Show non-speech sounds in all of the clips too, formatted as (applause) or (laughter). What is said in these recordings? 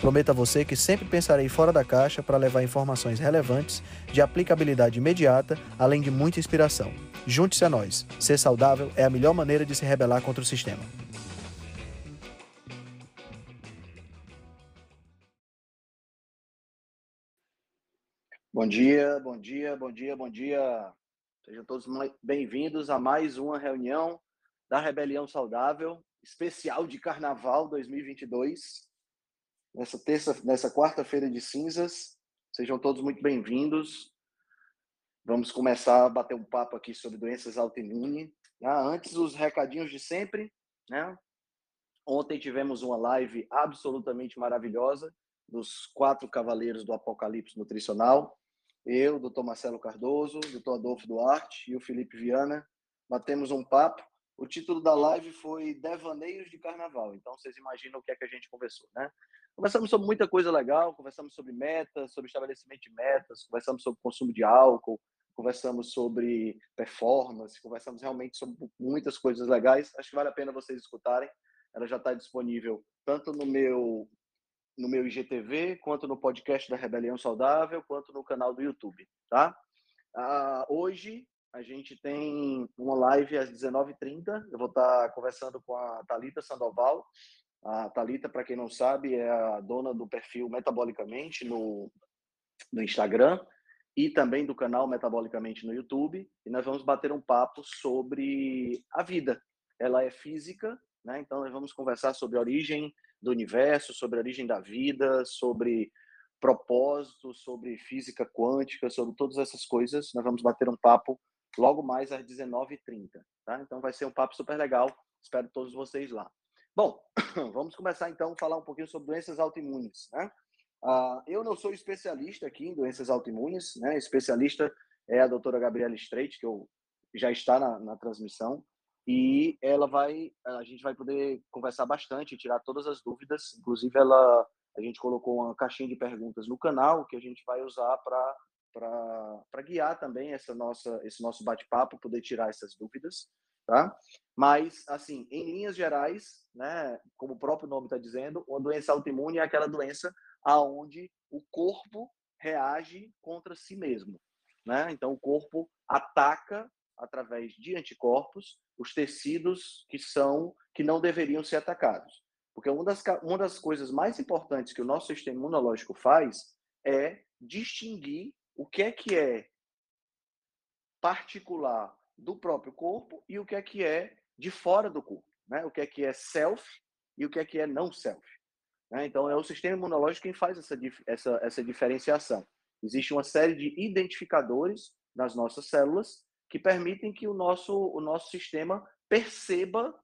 Prometo a você que sempre pensarei fora da caixa para levar informações relevantes, de aplicabilidade imediata, além de muita inspiração. Junte-se a nós. Ser saudável é a melhor maneira de se rebelar contra o sistema. Bom dia, bom dia, bom dia, bom dia. Sejam todos bem-vindos a mais uma reunião da Rebelião Saudável, especial de Carnaval 2022. Nessa terça, nessa quarta-feira de cinzas, sejam todos muito bem-vindos. Vamos começar a bater um papo aqui sobre doenças autoimunes. Ah, antes, os recadinhos de sempre, né? Ontem tivemos uma live absolutamente maravilhosa dos quatro cavaleiros do Apocalipse Nutricional. Eu, doutor Marcelo Cardoso, doutor Adolfo Duarte e o Felipe Viana batemos um papo o título da live foi Devaneios de Carnaval. Então, vocês imaginam o que é que a gente conversou, né? Conversamos sobre muita coisa legal, conversamos sobre metas, sobre estabelecimento de metas, conversamos sobre consumo de álcool, conversamos sobre performance, conversamos realmente sobre muitas coisas legais. Acho que vale a pena vocês escutarem. Ela já está disponível tanto no meu no meu IGTV, quanto no podcast da Rebelião Saudável, quanto no canal do YouTube, tá? Ah, hoje a gente tem uma live às 19h30. Eu vou estar conversando com a Talita Sandoval. A Talita, para quem não sabe, é a dona do perfil Metabolicamente no, no Instagram e também do canal Metabolicamente no YouTube. E nós vamos bater um papo sobre a vida. Ela é física, né? Então nós vamos conversar sobre a origem do universo, sobre a origem da vida, sobre propósito, sobre física quântica, sobre todas essas coisas. Nós vamos bater um papo logo mais às 19h30. Tá? Então vai ser um papo super legal. Espero todos vocês lá. Bom, (coughs) vamos começar então a falar um pouquinho sobre doenças autoimunes. Né? Uh, eu não sou especialista aqui em doenças autoimunes, né? especialista é a doutora Gabriela Streit, que eu, já está na, na transmissão, e ela vai, a gente vai poder conversar bastante, tirar todas as dúvidas, inclusive ela, a gente colocou uma caixinha de perguntas no canal que a gente vai usar para guiar também essa nossa, esse nosso bate-papo, poder tirar essas dúvidas, tá? Mas, assim, em linhas gerais, né, como o próprio nome está dizendo, uma doença autoimune é aquela doença aonde o corpo reage contra si mesmo, né? Então, o corpo ataca através de anticorpos os tecidos que são que não deveriam ser atacados. Porque uma das, uma das coisas mais importantes que o nosso sistema imunológico faz é distinguir o que é que é particular do próprio corpo e o que é que é de fora do corpo, né? O que é que é self e o que é que é não self. Né? Então é o sistema imunológico quem faz essa, essa, essa diferenciação. Existe uma série de identificadores nas nossas células que permitem que o nosso, o nosso sistema perceba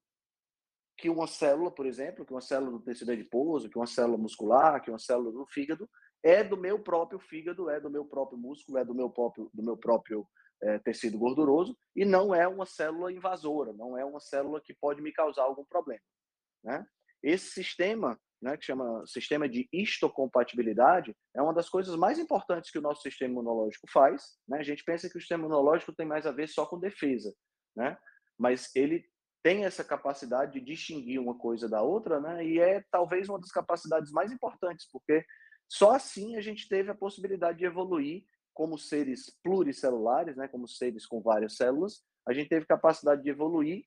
que uma célula, por exemplo, que uma célula do tecido adiposo, que uma célula muscular, que uma célula do fígado, é do meu próprio fígado, é do meu próprio músculo, é do meu próprio, do meu próprio é, tecido gorduroso e não é uma célula invasora, não é uma célula que pode me causar algum problema. Né? Esse sistema, né, que chama sistema de histocompatibilidade, é uma das coisas mais importantes que o nosso sistema imunológico faz. Né? A gente pensa que o sistema imunológico tem mais a ver só com defesa, né? mas ele tem essa capacidade de distinguir uma coisa da outra, né? E é talvez uma das capacidades mais importantes, porque só assim a gente teve a possibilidade de evoluir como seres pluricelulares, né, como seres com várias células, a gente teve capacidade de evoluir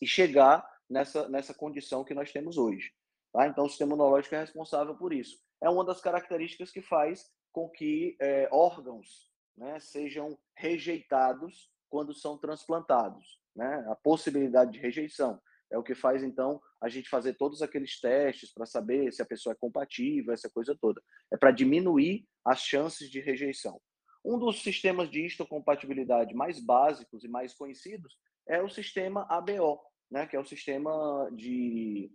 e chegar nessa, nessa condição que nós temos hoje. Tá? Então, o sistema imunológico é responsável por isso. É uma das características que faz com que é, órgãos né, sejam rejeitados quando são transplantados. Né? A possibilidade de rejeição. É o que faz, então, a gente fazer todos aqueles testes para saber se a pessoa é compatível, essa coisa toda. É para diminuir as chances de rejeição. Um dos sistemas de histocompatibilidade mais básicos e mais conhecidos é o sistema ABO, né, que é o sistema de,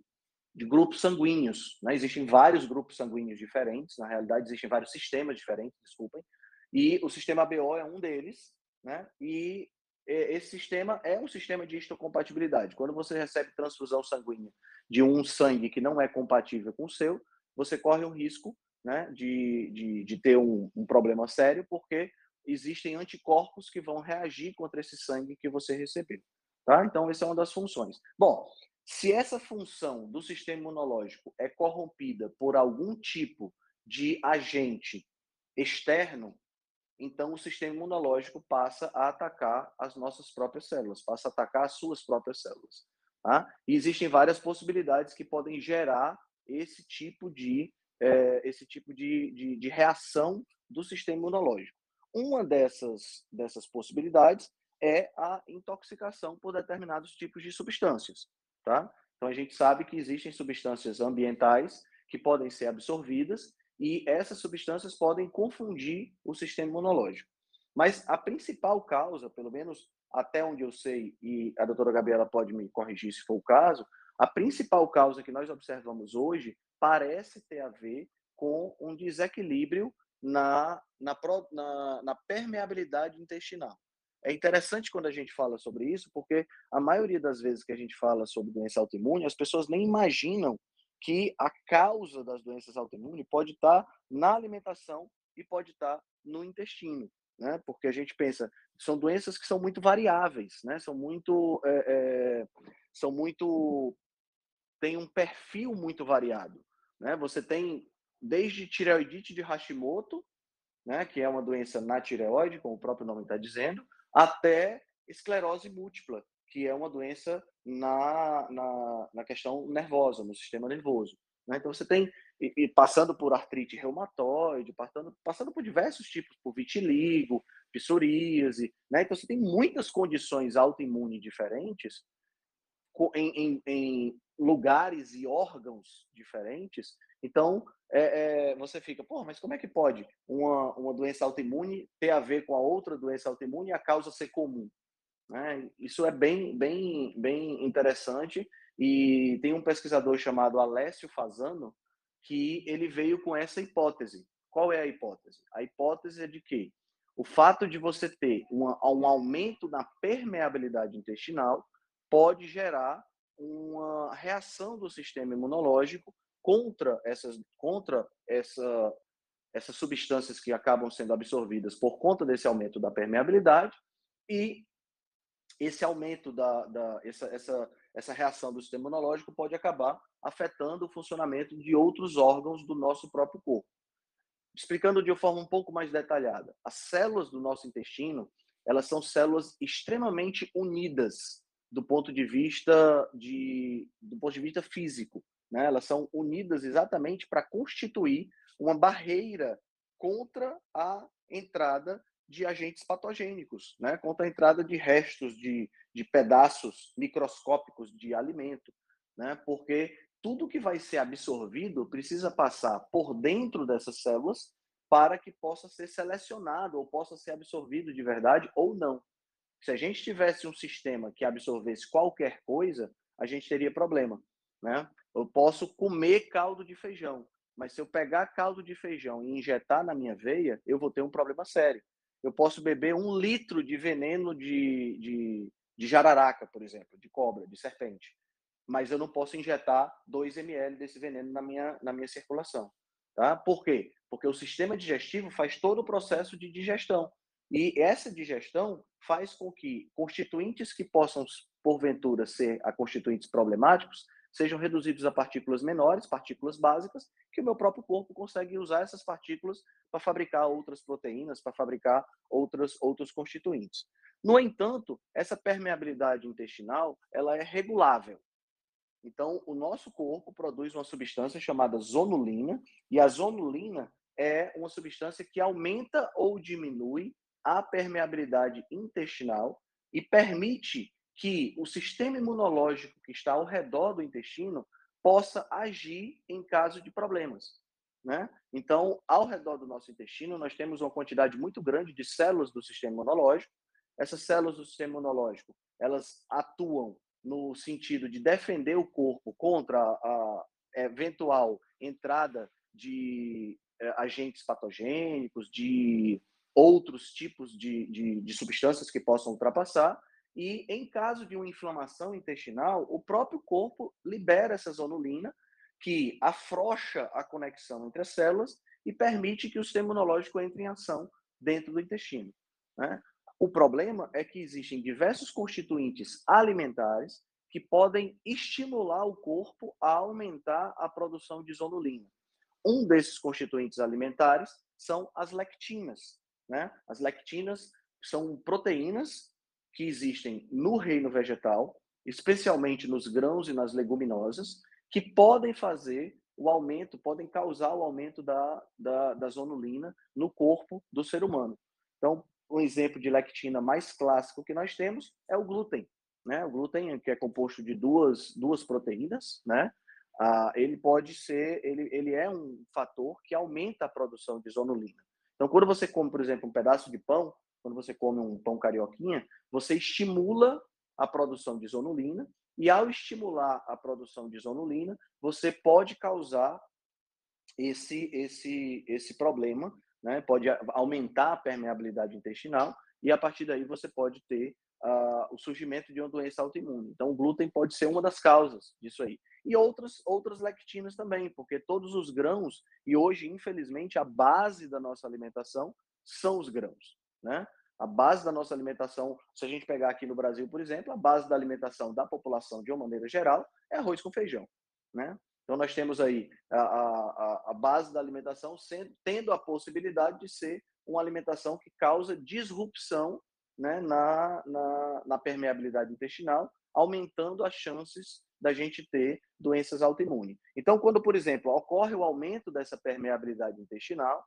de grupos sanguíneos. Né? Existem vários grupos sanguíneos diferentes, na realidade, existem vários sistemas diferentes, desculpem. E o sistema BO é um deles, né? E esse sistema é um sistema de histocompatibilidade. Quando você recebe transfusão sanguínea de um sangue que não é compatível com o seu, você corre o risco né, de, de, de ter um, um problema sério, porque existem anticorpos que vão reagir contra esse sangue que você recebeu. Tá? Então, essa é uma das funções. Bom, se essa função do sistema imunológico é corrompida por algum tipo de agente externo, então o sistema imunológico passa a atacar as nossas próprias células, passa a atacar as suas próprias células. Tá? E existem várias possibilidades que podem gerar esse tipo de, é, esse tipo de, de, de reação do sistema imunológico. Uma dessas, dessas possibilidades é a intoxicação por determinados tipos de substâncias. Tá? Então, a gente sabe que existem substâncias ambientais que podem ser absorvidas e essas substâncias podem confundir o sistema imunológico. Mas a principal causa, pelo menos até onde eu sei, e a doutora Gabriela pode me corrigir se for o caso, a principal causa que nós observamos hoje parece ter a ver com um desequilíbrio na, na, na, na permeabilidade intestinal. É interessante quando a gente fala sobre isso, porque a maioria das vezes que a gente fala sobre doença autoimune, as pessoas nem imaginam que a causa das doenças autoimunes pode estar na alimentação e pode estar no intestino, né? Porque a gente pensa são doenças que são muito variáveis, né? São muito é, é, são muito tem um perfil muito variado, né? Você tem desde tireoidite de Hashimoto, né? Que é uma doença na tireoide, como o próprio nome está dizendo, até esclerose múltipla, que é uma doença na, na, na questão nervosa, no sistema nervoso. Né? Então, você tem, e, e, passando por artrite reumatoide, passando, passando por diversos tipos, por vitiligo, psoríase, né? Então, você tem muitas condições autoimunes diferentes em, em, em, lugares e órgãos diferentes. Então, é, é, você fica, pô, mas como é que pode uma, uma doença autoimune ter a ver com a outra doença autoimune e a causa ser comum? Né? Isso é bem, bem, bem interessante e tem um pesquisador chamado Alessio Fazano que ele veio com essa hipótese. Qual é a hipótese? A hipótese é de que o fato de você ter um aumento na permeabilidade intestinal pode gerar uma reação do sistema imunológico contra essas, contra essa, essas substâncias que acabam sendo absorvidas por conta desse aumento da permeabilidade e esse aumento da, da essa, essa, essa reação do sistema imunológico pode acabar afetando o funcionamento de outros órgãos do nosso próprio corpo. Explicando de uma forma um pouco mais detalhada, as células do nosso intestino, elas são células extremamente unidas do ponto de vista de do ponto de vista físico, né? Elas são unidas exatamente para constituir uma barreira contra a entrada de agentes patogênicos, né? contra a entrada de restos de, de pedaços microscópicos de alimento, né? porque tudo que vai ser absorvido precisa passar por dentro dessas células para que possa ser selecionado ou possa ser absorvido de verdade ou não. Se a gente tivesse um sistema que absorvesse qualquer coisa, a gente teria problema, né? Eu posso comer caldo de feijão, mas se eu pegar caldo de feijão e injetar na minha veia, eu vou ter um problema sério eu posso beber um litro de veneno de, de, de jararaca, por exemplo, de cobra, de serpente. Mas eu não posso injetar 2 ml desse veneno na minha, na minha circulação. Tá? Por quê? Porque o sistema digestivo faz todo o processo de digestão. E essa digestão faz com que constituintes que possam, porventura, ser a constituintes problemáticos sejam reduzidos a partículas menores, partículas básicas, que o meu próprio corpo consegue usar essas partículas para fabricar outras proteínas, para fabricar outras, outros constituintes. No entanto, essa permeabilidade intestinal ela é regulável. Então, o nosso corpo produz uma substância chamada zonulina, e a zonulina é uma substância que aumenta ou diminui a permeabilidade intestinal e permite que o sistema imunológico que está ao redor do intestino possa agir em caso de problemas. Né? Então, ao redor do nosso intestino, nós temos uma quantidade muito grande de células do sistema imunológico. Essas células do sistema imunológico, elas atuam no sentido de defender o corpo contra a eventual entrada de é, agentes patogênicos, de outros tipos de, de, de substâncias que possam ultrapassar, e em caso de uma inflamação intestinal, o próprio corpo libera essa zonulina, que afrouxa a conexão entre as células e permite que o sistema imunológico entre em ação dentro do intestino. Né? O problema é que existem diversos constituintes alimentares que podem estimular o corpo a aumentar a produção de zonulina. Um desses constituintes alimentares são as lectinas. Né? As lectinas são proteínas que existem no reino vegetal, especialmente nos grãos e nas leguminosas, que podem fazer o aumento, podem causar o aumento da, da, da zonulina no corpo do ser humano. Então, um exemplo de lectina mais clássico que nós temos é o glúten. Né? O glúten, que é composto de duas, duas proteínas, né? Ah, ele pode ser, ele, ele é um fator que aumenta a produção de zonulina. Então, quando você come, por exemplo, um pedaço de pão, quando você come um pão carioquinha, você estimula a produção de zonulina e ao estimular a produção de zonulina, você pode causar esse esse esse problema, né? Pode aumentar a permeabilidade intestinal e a partir daí você pode ter uh, o surgimento de uma doença autoimune. Então, o glúten pode ser uma das causas disso aí. E outras, outras lectinas também, porque todos os grãos, e hoje, infelizmente, a base da nossa alimentação são os grãos. Né? A base da nossa alimentação, se a gente pegar aqui no Brasil, por exemplo, a base da alimentação da população, de uma maneira geral, é arroz com feijão. Né? Então, nós temos aí a, a, a base da alimentação sendo, tendo a possibilidade de ser uma alimentação que causa disrupção né, na, na, na permeabilidade intestinal, aumentando as chances da gente ter doenças autoimunes. Então, quando, por exemplo, ocorre o aumento dessa permeabilidade intestinal,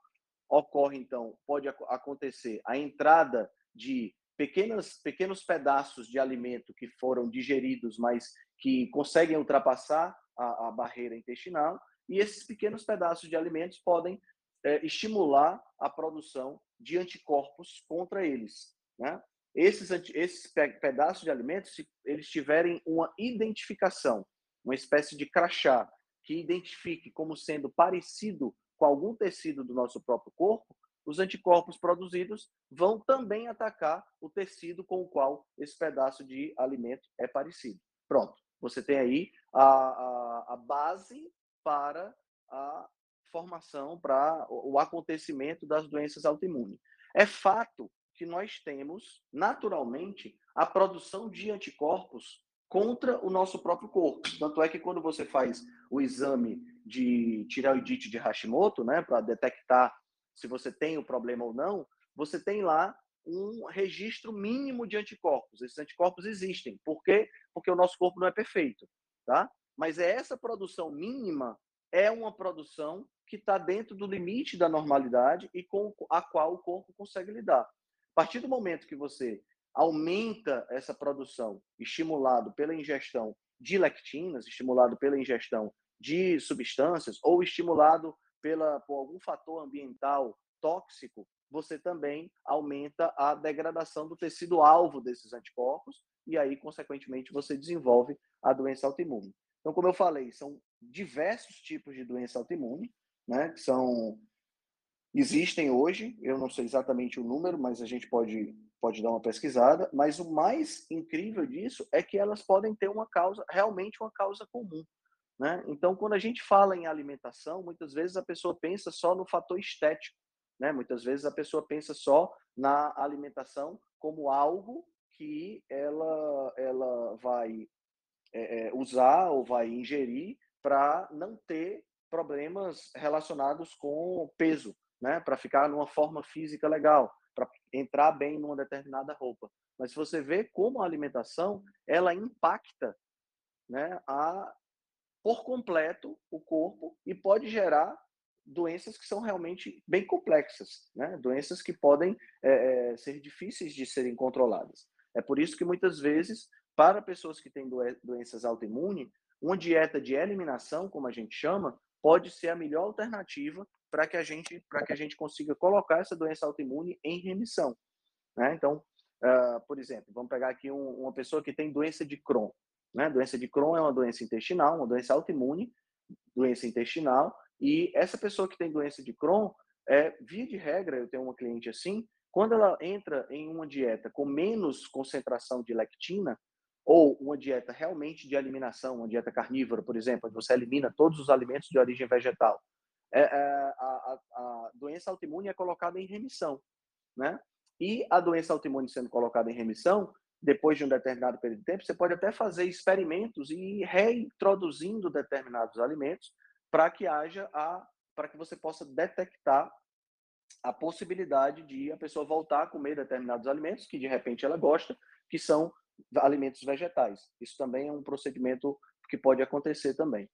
ocorre, então, pode acontecer a entrada de pequenas, pequenos pedaços de alimento que foram digeridos, mas que conseguem ultrapassar a, a barreira intestinal, e esses pequenos pedaços de alimentos podem é, estimular a produção de anticorpos contra eles. Né? Esses, esses pedaços de alimentos, se eles tiverem uma identificação, uma espécie de crachá, que identifique como sendo parecido com algum tecido do nosso próprio corpo, os anticorpos produzidos vão também atacar o tecido com o qual esse pedaço de alimento é parecido. Pronto, você tem aí a, a, a base para a formação, para o acontecimento das doenças autoimunes. É fato que nós temos, naturalmente, a produção de anticorpos contra o nosso próprio corpo. Tanto é que quando você faz o exame de tireoidite de Hashimoto, né, para detectar se você tem o problema ou não, você tem lá um registro mínimo de anticorpos. Esses anticorpos existem. Por quê? Porque o nosso corpo não é perfeito, tá? Mas é essa produção mínima é uma produção que está dentro do limite da normalidade e com a qual o corpo consegue lidar. A partir do momento que você aumenta essa produção, estimulado pela ingestão de lectinas, estimulado pela ingestão de substâncias ou estimulado pela, por algum fator ambiental tóxico, você também aumenta a degradação do tecido alvo desses anticorpos e aí, consequentemente, você desenvolve a doença autoimune. Então, como eu falei, são diversos tipos de doença autoimune, né, que são existem hoje, eu não sei exatamente o número, mas a gente pode pode dar uma pesquisada, mas o mais incrível disso é que elas podem ter uma causa, realmente uma causa comum. Né? Então, quando a gente fala em alimentação, muitas vezes a pessoa pensa só no fator estético. Né? Muitas vezes a pessoa pensa só na alimentação como algo que ela, ela vai é, é usar ou vai ingerir para não ter problemas relacionados com peso, né? para ficar numa forma física legal, para entrar bem numa determinada roupa. Mas se você vê como a alimentação ela impacta né, a, por completo o corpo e pode gerar doenças que são realmente bem complexas, né? doenças que podem é, ser difíceis de serem controladas. É por isso que muitas vezes, para pessoas que têm doenças autoimunes, uma dieta de eliminação, como a gente chama, pode ser a melhor alternativa para que a gente para que a gente consiga colocar essa doença autoimune em remissão. Né? Então, uh, por exemplo, vamos pegar aqui um, uma pessoa que tem doença de Crohn. Né? Doença de Crohn é uma doença intestinal, uma doença autoimune, doença intestinal, e essa pessoa que tem doença de Crohn, é, via de regra, eu tenho uma cliente assim, Quando ela entra em uma dieta com menos concentração de lectina, ou uma dieta realmente de eliminação, uma dieta carnívora, por exemplo, onde você elimina todos os alimentos de origem vegetal, é, é, a, a, a, doença autoimune é colocada em remissão, né? E a doença autoimune sendo colocada em remissão, depois de um determinado período de tempo, você pode até fazer experimentos e reintroduzindo determinados alimentos para que haja a para que você possa detectar a possibilidade de a pessoa voltar a comer determinados alimentos que de repente ela gosta, que são alimentos vegetais. Isso também é um procedimento que pode acontecer também.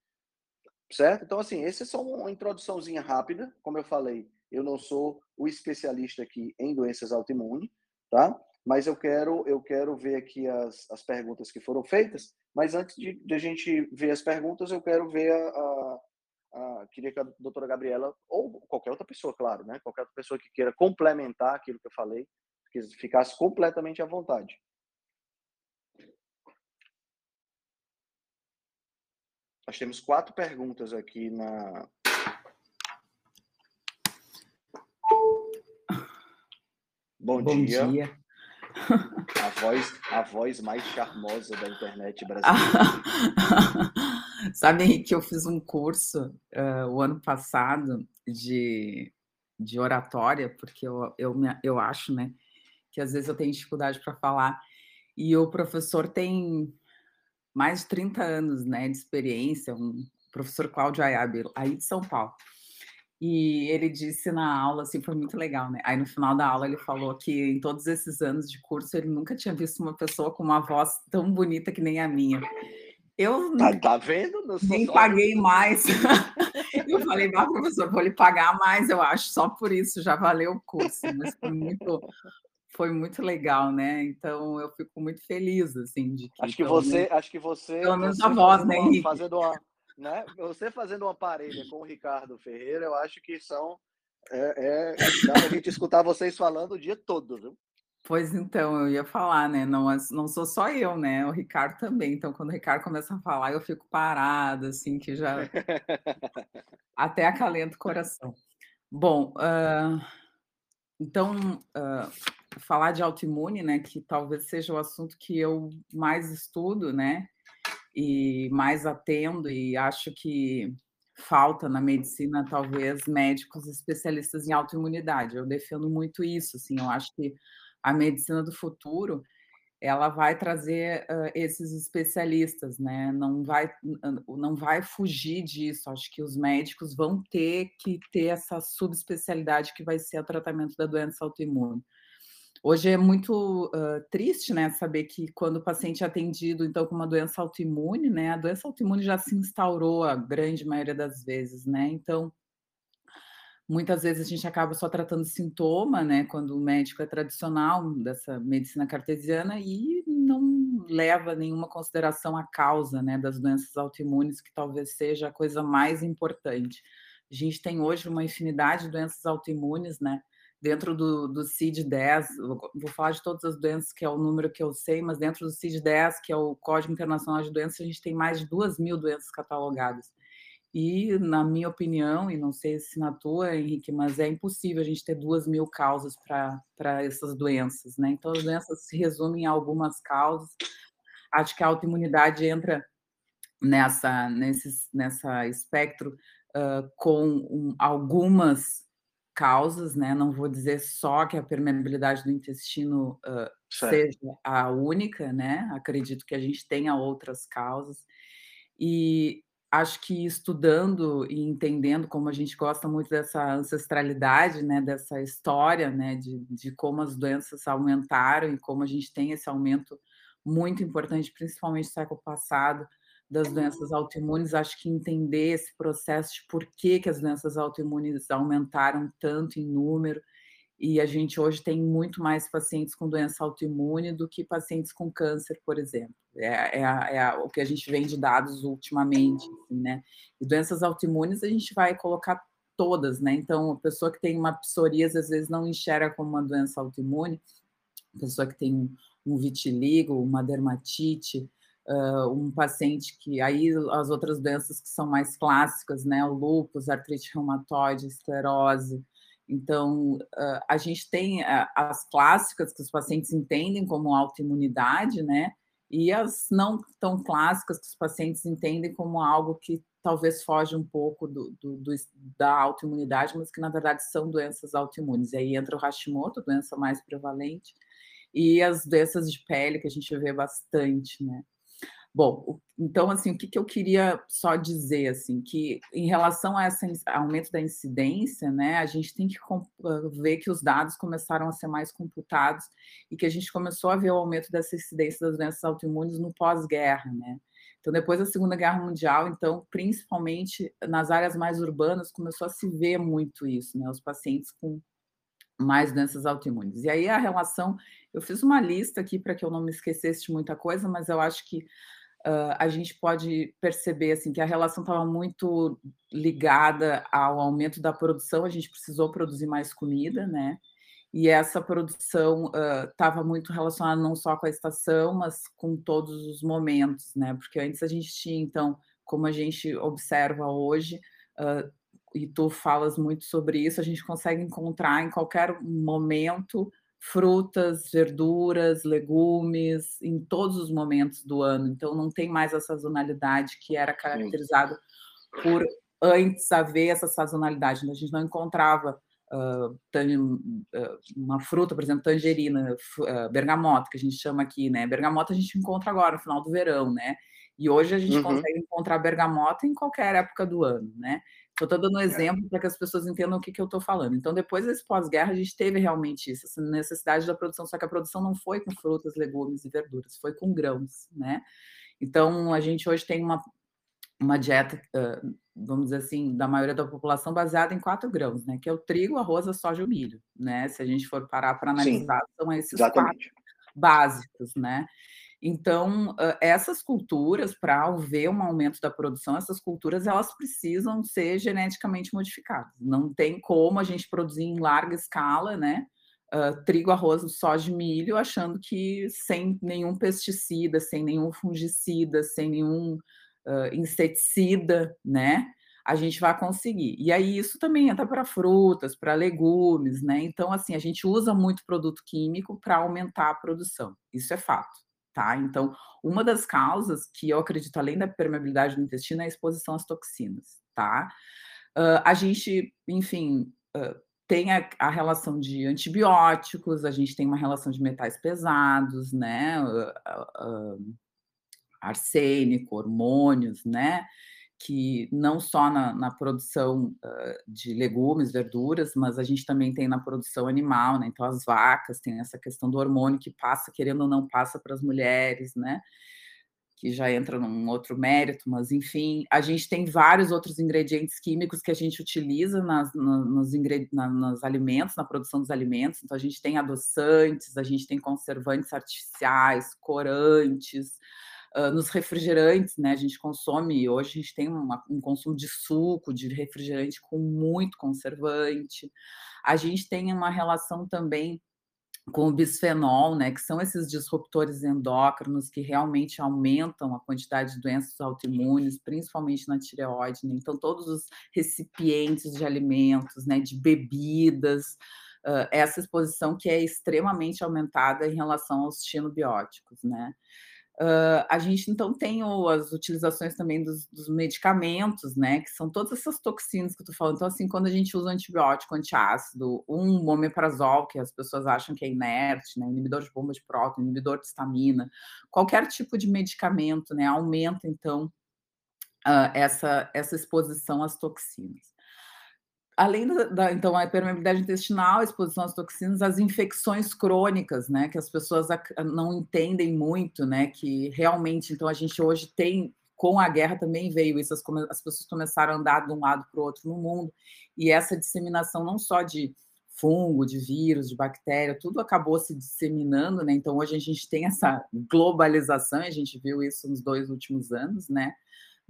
Certo? Então, assim, essa é só uma introduçãozinha rápida. Como eu falei, eu não sou o especialista aqui em doenças autoimunes, tá? Mas eu quero, eu quero ver aqui as, as perguntas que foram feitas. Mas antes de, de a gente ver as perguntas, eu quero ver a, a, a, queria que a doutora Gabriela, ou qualquer outra pessoa, claro, né? Qualquer outra pessoa que queira complementar aquilo que eu falei, que ficasse completamente à vontade. Nós temos quatro perguntas aqui na. Bom, Bom dia. dia. A voz, a voz mais charmosa da internet (laughs) brasileira. Sabe que eu fiz um curso uh, o ano passado de, de oratória, porque eu, eu, eu acho, né, que às vezes eu tenho dificuldade para falar, e o professor tem mais de 30 anos né, de experiência, um professor Cláudio Ayabe, aí de São Paulo. E ele disse na aula, assim, foi muito legal, né? Aí no final da aula ele falou que em todos esses anos de curso ele nunca tinha visto uma pessoa com uma voz tão bonita que nem a minha. Eu tá, tá vendo? Não nem paguei mais. (laughs) (laughs) eu falei, ah, professor, vou lhe pagar mais, eu acho, só por isso já valeu o curso. Mas foi muito, foi muito legal, né? Então eu fico muito feliz, assim, de que. Acho que você, menos, acho que você. Pelo menos a voz, né, Henrique? Fazendo uma, né? Você fazendo uma parelha com o Ricardo Ferreira, eu acho que são. É, é, dá pra gente escutar vocês falando o dia todo, viu? Pois então, eu ia falar, né? Não, não sou só eu, né? O Ricardo também. Então, quando o Ricardo começa a falar, eu fico parada, assim, que já. (laughs) Até acalenta o coração. Bom, uh, então, uh, falar de autoimune, né? Que talvez seja o assunto que eu mais estudo, né? E mais atendo, e acho que falta na medicina, talvez, médicos especialistas em autoimunidade. Eu defendo muito isso, assim, eu acho que a medicina do futuro ela vai trazer uh, esses especialistas, né? Não vai, não vai fugir disso. Acho que os médicos vão ter que ter essa subespecialidade que vai ser o tratamento da doença autoimune. Hoje é muito uh, triste, né, saber que quando o paciente é atendido, então, com uma doença autoimune, né, a doença autoimune já se instaurou a grande maioria das vezes, né, então Muitas vezes a gente acaba só tratando sintoma, né, quando o médico é tradicional dessa medicina cartesiana e não leva nenhuma consideração à causa, né, das doenças autoimunes, que talvez seja a coisa mais importante. A gente tem hoje uma infinidade de doenças autoimunes, né, dentro do, do CID-10, vou falar de todas as doenças, que é o número que eu sei, mas dentro do CID-10, que é o Código Internacional de Doenças, a gente tem mais de duas mil doenças catalogadas. E, na minha opinião, e não sei se na tua, Henrique, mas é impossível a gente ter duas mil causas para essas doenças, né? Então, as doenças se resumem a algumas causas. Acho que a autoimunidade entra nessa, nesse, nessa espectro uh, com um, algumas causas, né? Não vou dizer só que a permeabilidade do intestino uh, seja a única, né? Acredito que a gente tenha outras causas. E acho que estudando e entendendo como a gente gosta muito dessa ancestralidade, né, dessa história, né, de, de como as doenças aumentaram e como a gente tem esse aumento muito importante, principalmente no século passado, das doenças autoimunes, acho que entender esse processo de por que, que as doenças autoimunes aumentaram tanto em número e a gente hoje tem muito mais pacientes com doença autoimune do que pacientes com câncer, por exemplo. É, é, é o que a gente vem de dados ultimamente, assim, né? E doenças autoimunes a gente vai colocar todas, né? Então, a pessoa que tem uma psoríase às vezes não enxerga como uma doença autoimune, a pessoa que tem um vitiligo, uma dermatite, uh, um paciente que aí as outras doenças que são mais clássicas, né? O lúpus, artrite reumatoide, esclerose, Então, a gente tem as clássicas que os pacientes entendem como autoimunidade, né? E as não tão clássicas que os pacientes entendem como algo que talvez foge um pouco do, do, do, da autoimunidade, mas que na verdade são doenças autoimunes. E aí entra o Hashimoto, doença mais prevalente, e as doenças de pele que a gente vê bastante, né? Bom, então, assim, o que, que eu queria só dizer, assim, que em relação a esse aumento da incidência, né, a gente tem que ver que os dados começaram a ser mais computados e que a gente começou a ver o aumento dessa incidência das doenças autoimunes no pós-guerra, né? Então, depois da Segunda Guerra Mundial, então, principalmente nas áreas mais urbanas, começou a se ver muito isso, né? Os pacientes com mais doenças autoimunes. E aí a relação, eu fiz uma lista aqui para que eu não me esquecesse de muita coisa, mas eu acho que uh, a gente pode perceber assim que a relação estava muito ligada ao aumento da produção. A gente precisou produzir mais comida, né? e essa produção estava uh, muito relacionada não só com a estação, mas com todos os momentos, né? Porque antes a gente tinha, então, como a gente observa hoje, uh, e tu falas muito sobre isso, a gente consegue encontrar em qualquer momento frutas, verduras, legumes, em todos os momentos do ano. Então, não tem mais a sazonalidade que era caracterizada por antes haver essa sazonalidade. A gente não encontrava uh, uma fruta, por exemplo, tangerina, uh, bergamota, que a gente chama aqui, né? Bergamota a gente encontra agora, no final do verão, né? E hoje a gente uhum. consegue encontrar bergamota em qualquer época do ano, né? Estou dando um é. exemplo para que as pessoas entendam o que, que eu estou falando. Então, depois desse pós-guerra, a gente teve realmente isso, essa necessidade da produção, só que a produção não foi com frutas, legumes e verduras, foi com grãos, né? Então, a gente hoje tem uma, uma dieta, vamos dizer assim, da maioria da população baseada em quatro grãos, né? Que é o trigo, arroz, a soja e o milho, né? Se a gente for parar para analisar, Sim, são esses exatamente. quatro básicos, né? Então, essas culturas, para haver um aumento da produção, essas culturas elas precisam ser geneticamente modificadas. Não tem como a gente produzir em larga escala, né? Uh, trigo, arroz, soja e milho, achando que sem nenhum pesticida, sem nenhum fungicida, sem nenhum uh, inseticida, né? A gente vai conseguir. E aí isso também entra para frutas, para legumes, né? Então, assim, a gente usa muito produto químico para aumentar a produção. Isso é fato, tá? Então, uma das causas que eu acredito, além da permeabilidade do intestino, é a exposição às toxinas, tá? Uh, a gente, enfim, uh, tem a, a, relação de antibióticos, a gente tem uma relação de metais pesados, né? Uh, arsênico, hormônios, né? Que não só na, na produção uh, de legumes, verduras, mas a gente também tem na produção animal, né? Então, as vacas têm essa questão do hormônio que passa, querendo ou não, passa para as mulheres, né? que já entra num outro mérito, mas enfim, a gente tem vários outros ingredientes químicos que a gente utiliza nas, nos, nos alimentos, na produção dos alimentos. Então, a gente tem adoçantes, a gente tem conservantes artificiais, corantes, Nos refrigerantes, né? A gente consome, hoje a gente tem uma, um consumo de suco, de refrigerante com muito conservante. A gente tem uma relação também com o bisfenol, né, que são esses disruptores endócrinos que realmente aumentam a quantidade de doenças autoimunes, principalmente na tireoide. Né? Então, todos os recipientes de alimentos, né, de bebidas, uh, essa exposição que é extremamente aumentada em relação aos xinobióticos, né? Uh, a gente então tem o, as utilizações também dos, dos, medicamentos, né? Que são todas essas toxinas que eu tô falando. Então, assim, quando a gente usa antibiótico, antiácido, um omeprazol, que as pessoas acham que é inerte, né? Inibidor de bomba de próton, inibidor de histamina, qualquer tipo de medicamento, né? Aumenta, então, uh, essa, essa exposição às toxinas além da, da, então a permeabilidade intestinal, a exposição às toxinas, as infecções crônicas, né, que as pessoas não entendem muito, né, que realmente então a gente hoje tem com a guerra também veio isso, as, as pessoas começaram a andar de um lado para o outro no mundo e essa disseminação não só de fungo, de vírus, de bactéria, tudo acabou se disseminando, né? Então hoje a gente tem essa globalização, a gente viu isso nos dois últimos anos, né?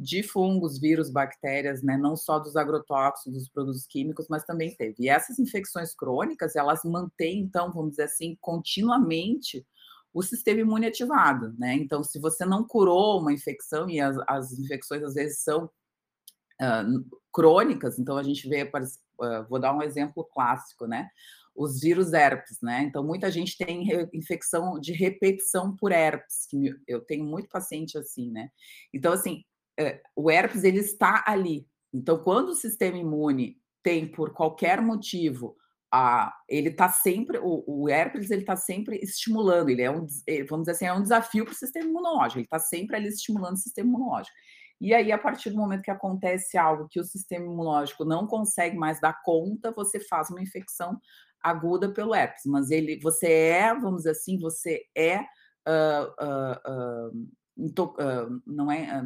De fungos, vírus, bactérias, né, não só dos agrotóxicos, dos produtos químicos, mas também teve. E essas infecções crônicas, elas mantêm, então, vamos dizer assim, continuamente o sistema imune ativado, né? Então, se você não curou uma infecção, e as, as infecções às vezes são uh, crônicas, então a gente vê, uh, vou dar um exemplo clássico, né? Os vírus herpes, né? Então, muita gente tem infecção de repetição por herpes, que eu tenho muito paciente assim, né? Então, assim, o herpes, ele está ali. Então, quando o sistema imune tem, por qualquer motivo, a, ele está sempre, o, o herpes ele está sempre estimulando, ele é um, eh, vamos dizer assim, é um desafio para o sistema imunológico, ele está sempre ali estimulando o sistema imunológico. E aí, a partir do momento que acontece algo que o sistema imunológico não consegue mais dar conta, você faz uma infecção aguda pelo herpes. Mas ele, você é, vamos dizer assim, você é uh, uh, uh, não é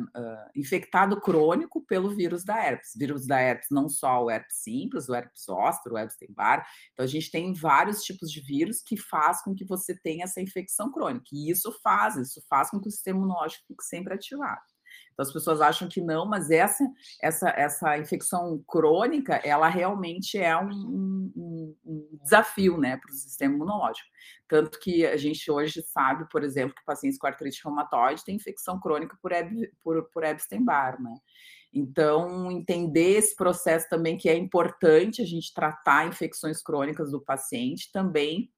infectado crônico pelo vírus da herpes. Vírus da herpes, não só o herpes simples, o herpes zoster, o Epstein-Barr. Então, a gente tem vários tipos de vírus que faz com que você tenha essa infecção crônica. E isso faz, isso faz com que o sistema imunológico fique sempre ativado. Então as pessoas acham que não, mas essa essa, essa infecção crônica, ela realmente é um, um, um desafio, né, para o sistema imunológico. Tanto que a gente hoje sabe, por exemplo, que pacientes com artrite reumatoide têm infecção crônica por, por, por Epstein-Barr, né? Então, entender esse processo também que é importante a gente tratar infecções crônicas do paciente também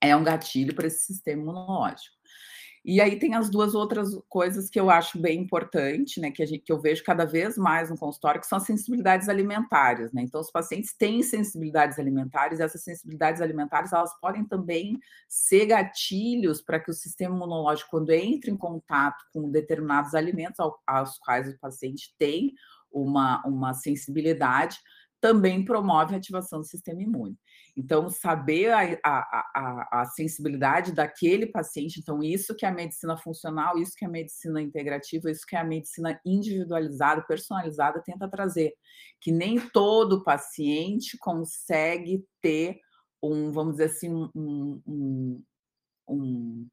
é um gatilho para esse sistema imunológico. E aí tem as duas outras coisas que eu acho bem importante, né, que, gente, que eu vejo cada vez mais no consultório, que são as sensibilidades alimentares, né? Então, os pacientes têm sensibilidades alimentares, e essas sensibilidades alimentares, elas podem também ser gatilhos para que o sistema imunológico, quando entra em contato com determinados alimentos aos quais o paciente tem uma, uma sensibilidade, também promove a ativação do sistema imune. Então, saber a, a, a, a, sensibilidade daquele paciente, então, isso que é a medicina funcional, isso que é a medicina integrativa, isso que é a medicina individualizada, personalizada, tenta trazer. Que nem todo paciente consegue ter um, vamos dizer assim, um, um, um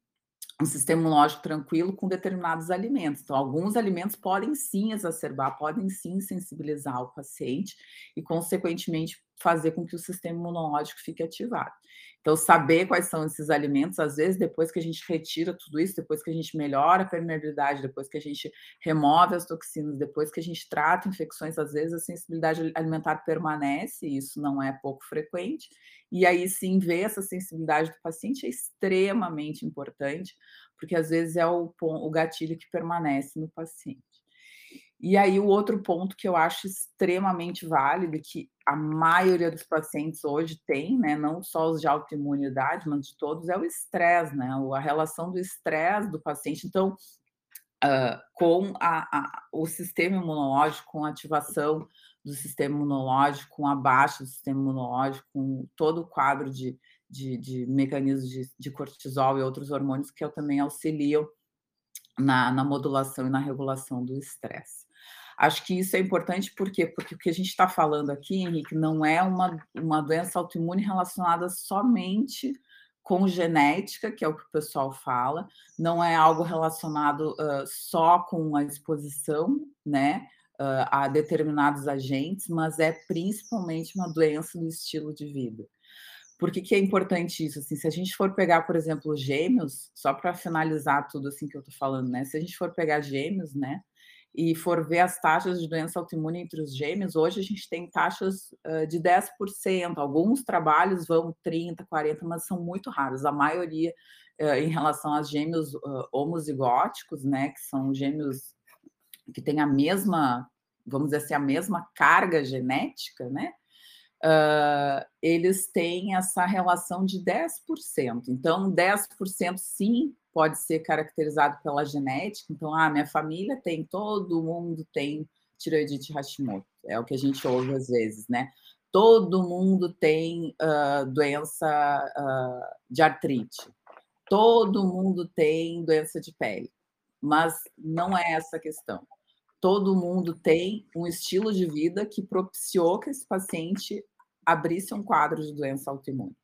um sistema imunológico tranquilo com determinados alimentos. Então, alguns alimentos podem sim exacerbar, podem sim sensibilizar o paciente e, consequentemente, fazer com que o sistema imunológico fique ativado. Então, saber quais são esses alimentos, às vezes, depois que a gente retira tudo isso, depois que a gente melhora a permeabilidade, depois que a gente remove as toxinas, depois que a gente trata infecções, às vezes a sensibilidade alimentar permanece, e isso não é pouco frequente, e aí sim ver essa sensibilidade do paciente é extremamente importante, porque às vezes é o, o gatilho que permanece no paciente. E aí o outro ponto que eu acho extremamente válido, que a maioria dos pacientes hoje tem, né, não só os de autoimunidade, mas de todos, é o estresse, né, a relação do estresse do paciente. Então, uh, com a, a, o sistema imunológico, com a ativação do sistema imunológico, com a baixa do sistema imunológico, com todo o quadro de, de, de mecanismos de, de, cortisol e outros hormônios que também auxiliam na, na modulação e na regulação do estresse. Acho que isso é importante por quê? Porque o que a gente está falando aqui, Henrique, não é uma, uma doença autoimune relacionada somente com genética, que é o que o pessoal fala, não é algo relacionado uh, só com a exposição, né? uh, a determinados agentes, mas é principalmente uma doença do estilo de vida. Por que, que é importante isso? Assim, se a gente for pegar, por exemplo, gêmeos, só para finalizar tudo assim que eu estou falando, né? Se a gente for pegar gêmeos, né? E for ver as taxas de doença autoimune entre os gêmeos, hoje a gente tem taxas uh, de 10%. Alguns trabalhos vão 30%, 40%, mas são muito raros. A maioria uh, em relação aos gêmeos uh, homozigóticos, né? Que são gêmeos que tem a mesma, vamos dizer assim, a mesma carga genética, né? Uh, eles têm essa relação de 10%. Então, 10% sim pode ser caracterizado pela genética. Então, ah, minha família tem, todo mundo tem tireoidite Hashimoto. É o que a gente ouve às vezes, né? Todo mundo tem uh, doença uh, de artrite. Todo mundo tem doença de pele. Mas não é essa a questão todo mundo tem um estilo de vida que propiciou que esse paciente abrisse um quadro de doença autoimune.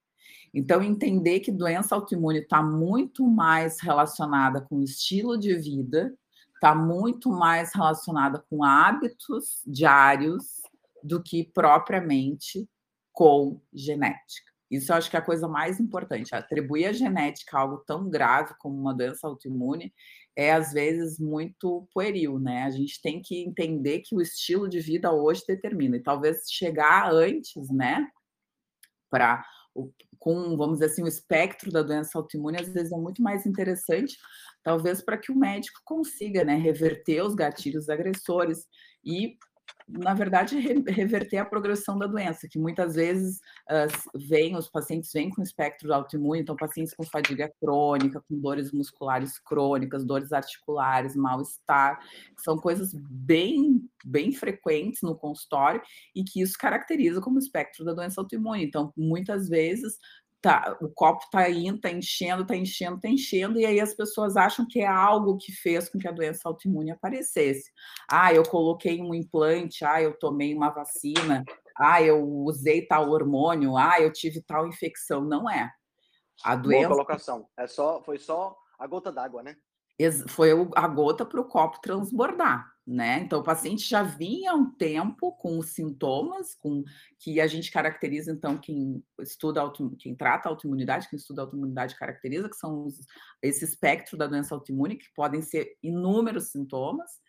Então, entender que doença autoimune está muito mais relacionada com estilo de vida, está muito mais relacionada com hábitos diários do que propriamente com genética. Isso eu acho que é a coisa mais importante. Atribuir a genética a algo tão grave como uma doença autoimune é, às vezes, muito pueril, né? A gente tem que entender que o estilo de vida hoje determina. E talvez chegar antes, né? Para com, vamos dizer assim, o espectro da doença autoimune, às vezes é muito mais interessante, talvez para que o médico consiga, né, reverter os gatilhos agressores e na verdade, reverter a progressão da doença, que muitas vezes uh, vem, os pacientes vêm com espectro autoimune, então pacientes com fadiga crônica, com dores musculares crônicas, dores articulares, mal-estar, são coisas bem, bem frequentes no consultório e que isso caracteriza como espectro da doença autoimune. Então, muitas vezes tá, o copo está indo, está enchendo, está enchendo, está enchendo, e aí as pessoas acham que é algo que fez com que a doença autoimune aparecesse. Ah, eu coloquei um implante, ah, eu tomei uma vacina, ah, eu usei tal hormônio, ah, eu tive tal infecção. Não é. A doença. Boa colocação. É só, foi só a gota d'água, né? Foi a gota para o copo transbordar né? Então, o paciente já vinha um tempo com sintomas, com que a gente caracteriza, então, quem estuda, auto, quem trata autoimunidade, quem estuda autoimunidade caracteriza, que são os, esse espectro da doença autoimune, que podem ser inúmeros sintomas,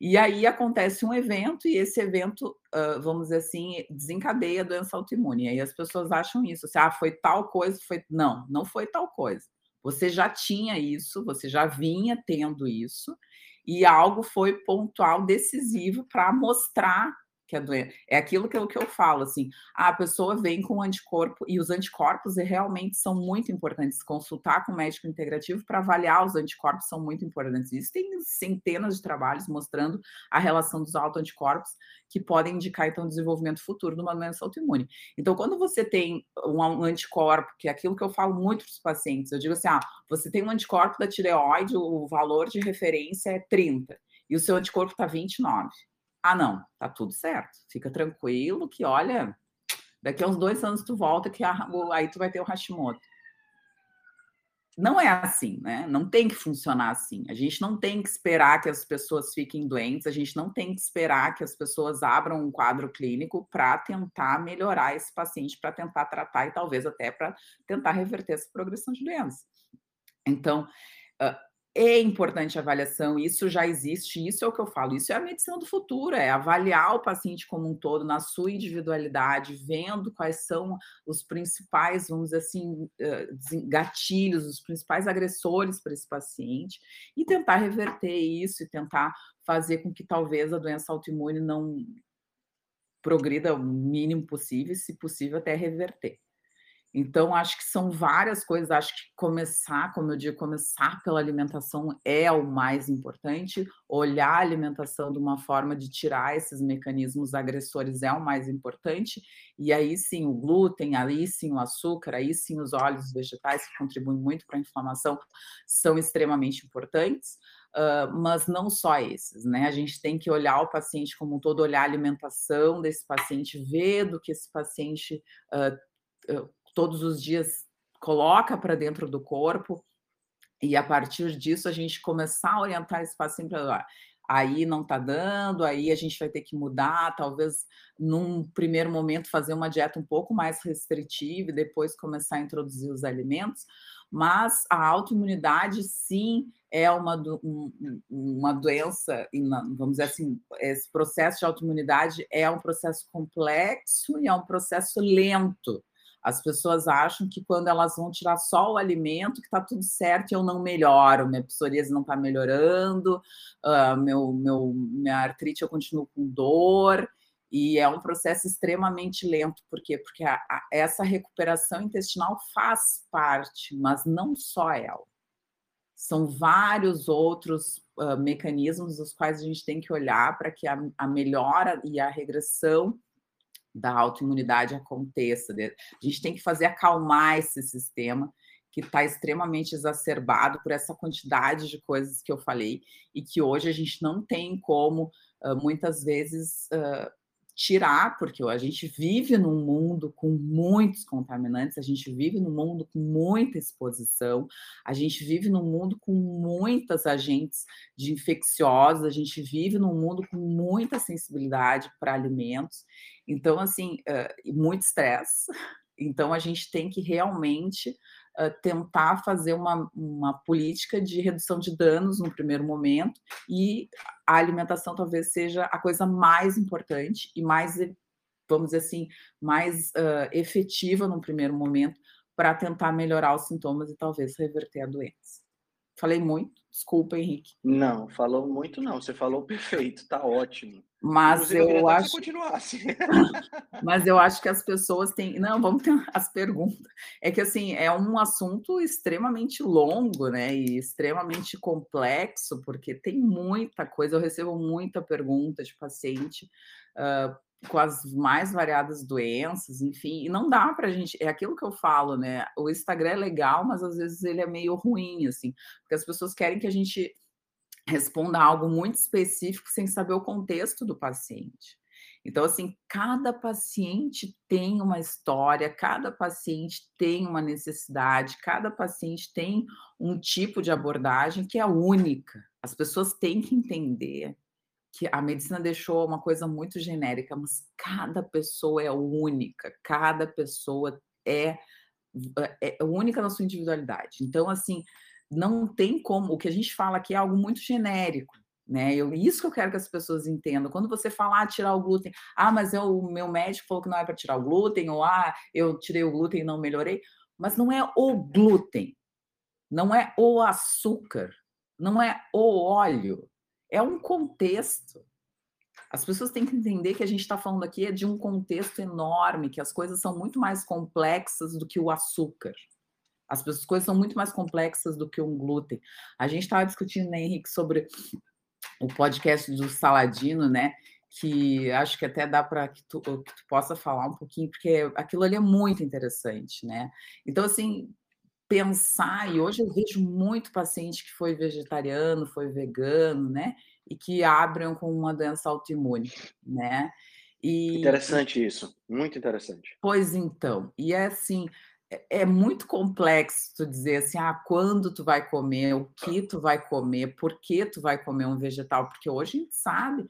e aí acontece um evento, e esse evento, uh, vamos dizer assim, desencadeia a doença autoimune. E aí as pessoas acham isso, assim, ah, foi tal coisa, foi. Não, não foi tal coisa. Você já tinha isso, você já vinha tendo isso, e algo foi pontual, decisivo para mostrar que a doença. É aquilo que eu, que eu falo, assim, a pessoa vem com anticorpo, e os anticorpos realmente são muito importantes. Consultar com o médico integrativo para avaliar os anticorpos são muito importantes. Isso tem centenas de trabalhos mostrando a relação dos autoanticorpos que podem indicar, então, o desenvolvimento futuro de uma doença autoimune. Então, quando você tem um anticorpo, que é aquilo que eu falo muito para os pacientes, eu digo assim, ah, você tem um anticorpo da tireoide, o valor de referência é 30, e o seu anticorpo está 29 ah, não, tá tudo certo. Fica tranquilo que, olha, daqui a uns dois anos tu volta que aí tu vai ter o Hashimoto. Não é assim, né? Não tem que funcionar assim. A gente não tem que esperar que as pessoas fiquem doentes, a gente não tem que esperar que as pessoas abram um quadro clínico para tentar melhorar esse paciente, para tentar tratar e talvez até para tentar reverter essa progressão de doença. Então, é importante a avaliação, isso já existe, isso é o que eu falo, isso é a medicina do futuro, é avaliar o paciente como um todo, na sua individualidade, vendo quais são os principais, vamos dizer assim, gatilhos, os principais agressores para esse paciente, e tentar reverter isso, e tentar fazer com que talvez a doença autoimune não progrida o mínimo possível, se possível até reverter. Então, acho que são várias coisas. Acho que começar, como eu digo, começar pela alimentação é o mais importante. Olhar a alimentação de uma forma de tirar esses mecanismos agressores é o mais importante. E aí sim, o glúten, aí sim o açúcar, aí sim os óleos vegetais, que contribuem muito para a inflamação, são extremamente importantes. Uh, mas não só esses, né? A gente tem que olhar o paciente como um todo, olhar a alimentação desse paciente, ver do que esse paciente uh, todos os dias coloca para dentro do corpo, e a partir disso a gente começar a orientar esse paciente para aí não está dando, aí a gente vai ter que mudar, talvez num primeiro momento fazer uma dieta um pouco mais restritiva e depois começar a introduzir os alimentos, mas a autoimunidade sim é uma, uma doença, vamos dizer assim, esse processo de autoimunidade é um processo complexo e é um processo lento. As pessoas acham que quando elas vão tirar só o alimento, que está tudo certo e eu não melhoro, minha psoríase não está melhorando, uh, meu, meu, minha artrite eu continuo com dor, e é um processo extremamente lento, por quê? Porque a, a, essa recuperação intestinal faz parte, mas não só ela. São vários outros uh, mecanismos os quais a gente tem que olhar para que a, a melhora e a regressão da autoimunidade aconteça. A gente tem que fazer acalmar esse sistema que está extremamente exacerbado por essa quantidade de coisas que eu falei e que hoje a gente não tem como, muitas vezes, tirar, porque a gente vive num mundo com muitos contaminantes, a gente vive num mundo com muita exposição, a gente vive num mundo com muitas agentes de infecciosos, a gente vive num mundo com muita sensibilidade para alimentos. Então, assim, uh, muito estresse. Então, a gente tem que realmente tentar fazer uma, uma política de redução de danos no primeiro momento, e a alimentação talvez seja a coisa mais importante e mais, vamos dizer assim, mais uh, efetiva no primeiro momento para tentar melhorar os sintomas e talvez reverter a doença. Falei muito, desculpa, Henrique. Não, falou muito não, você falou perfeito, tá ótimo. Mas eu, eu acho. continuasse. (laughs) Mas eu acho que as pessoas têm. Não, vamos ter as perguntas. É que assim é um assunto extremamente longo, né? E extremamente complexo, porque tem muita coisa. Eu recebo muita pergunta de paciente uh, com as mais variadas doenças, enfim, e não dá para a gente. É aquilo que eu falo, né? O Instagram é legal, mas às vezes ele é meio ruim, assim, porque as pessoas querem que a gente responda algo muito específico sem saber o contexto do paciente. Então, assim, cada paciente tem uma história, cada paciente tem uma necessidade, cada paciente tem um tipo de abordagem que é única. As pessoas têm que entender que a medicina deixou uma coisa muito genérica, mas cada pessoa é única, cada pessoa é, é, é única na sua individualidade. Então, assim, não tem como. O que a gente fala aqui é algo muito genérico. Né? Eu, isso que eu quero que as pessoas entendam. Quando você falar ah, tirar o glúten, ah, mas eu, o meu médico falou que não é para tirar o glúten, ou ah, eu tirei o glúten e não melhorei. Mas não é o glúten, não é o açúcar, não é o óleo, é um contexto. As pessoas têm que entender que a gente está falando aqui é de um contexto enorme, que as coisas são muito mais complexas do que o açúcar. As coisas são muito mais complexas do que um glúten. A gente estava discutindo, né, Henrique, sobre o podcast do Saladino, né? Que acho que até dá para que que tu possa falar um pouquinho, porque aquilo ali é muito interessante, né? Então, assim, pensar, e hoje eu vejo muito paciente que foi vegetariano, foi vegano, né? E que abrem com uma doença autoimune, né? E, interessante isso, muito interessante. Pois então, e é assim, é, é muito complexo tu dizer assim, ah, quando tu vai comer, o que tu vai comer, por que tu vai comer um vegetal, porque hoje a gente sabe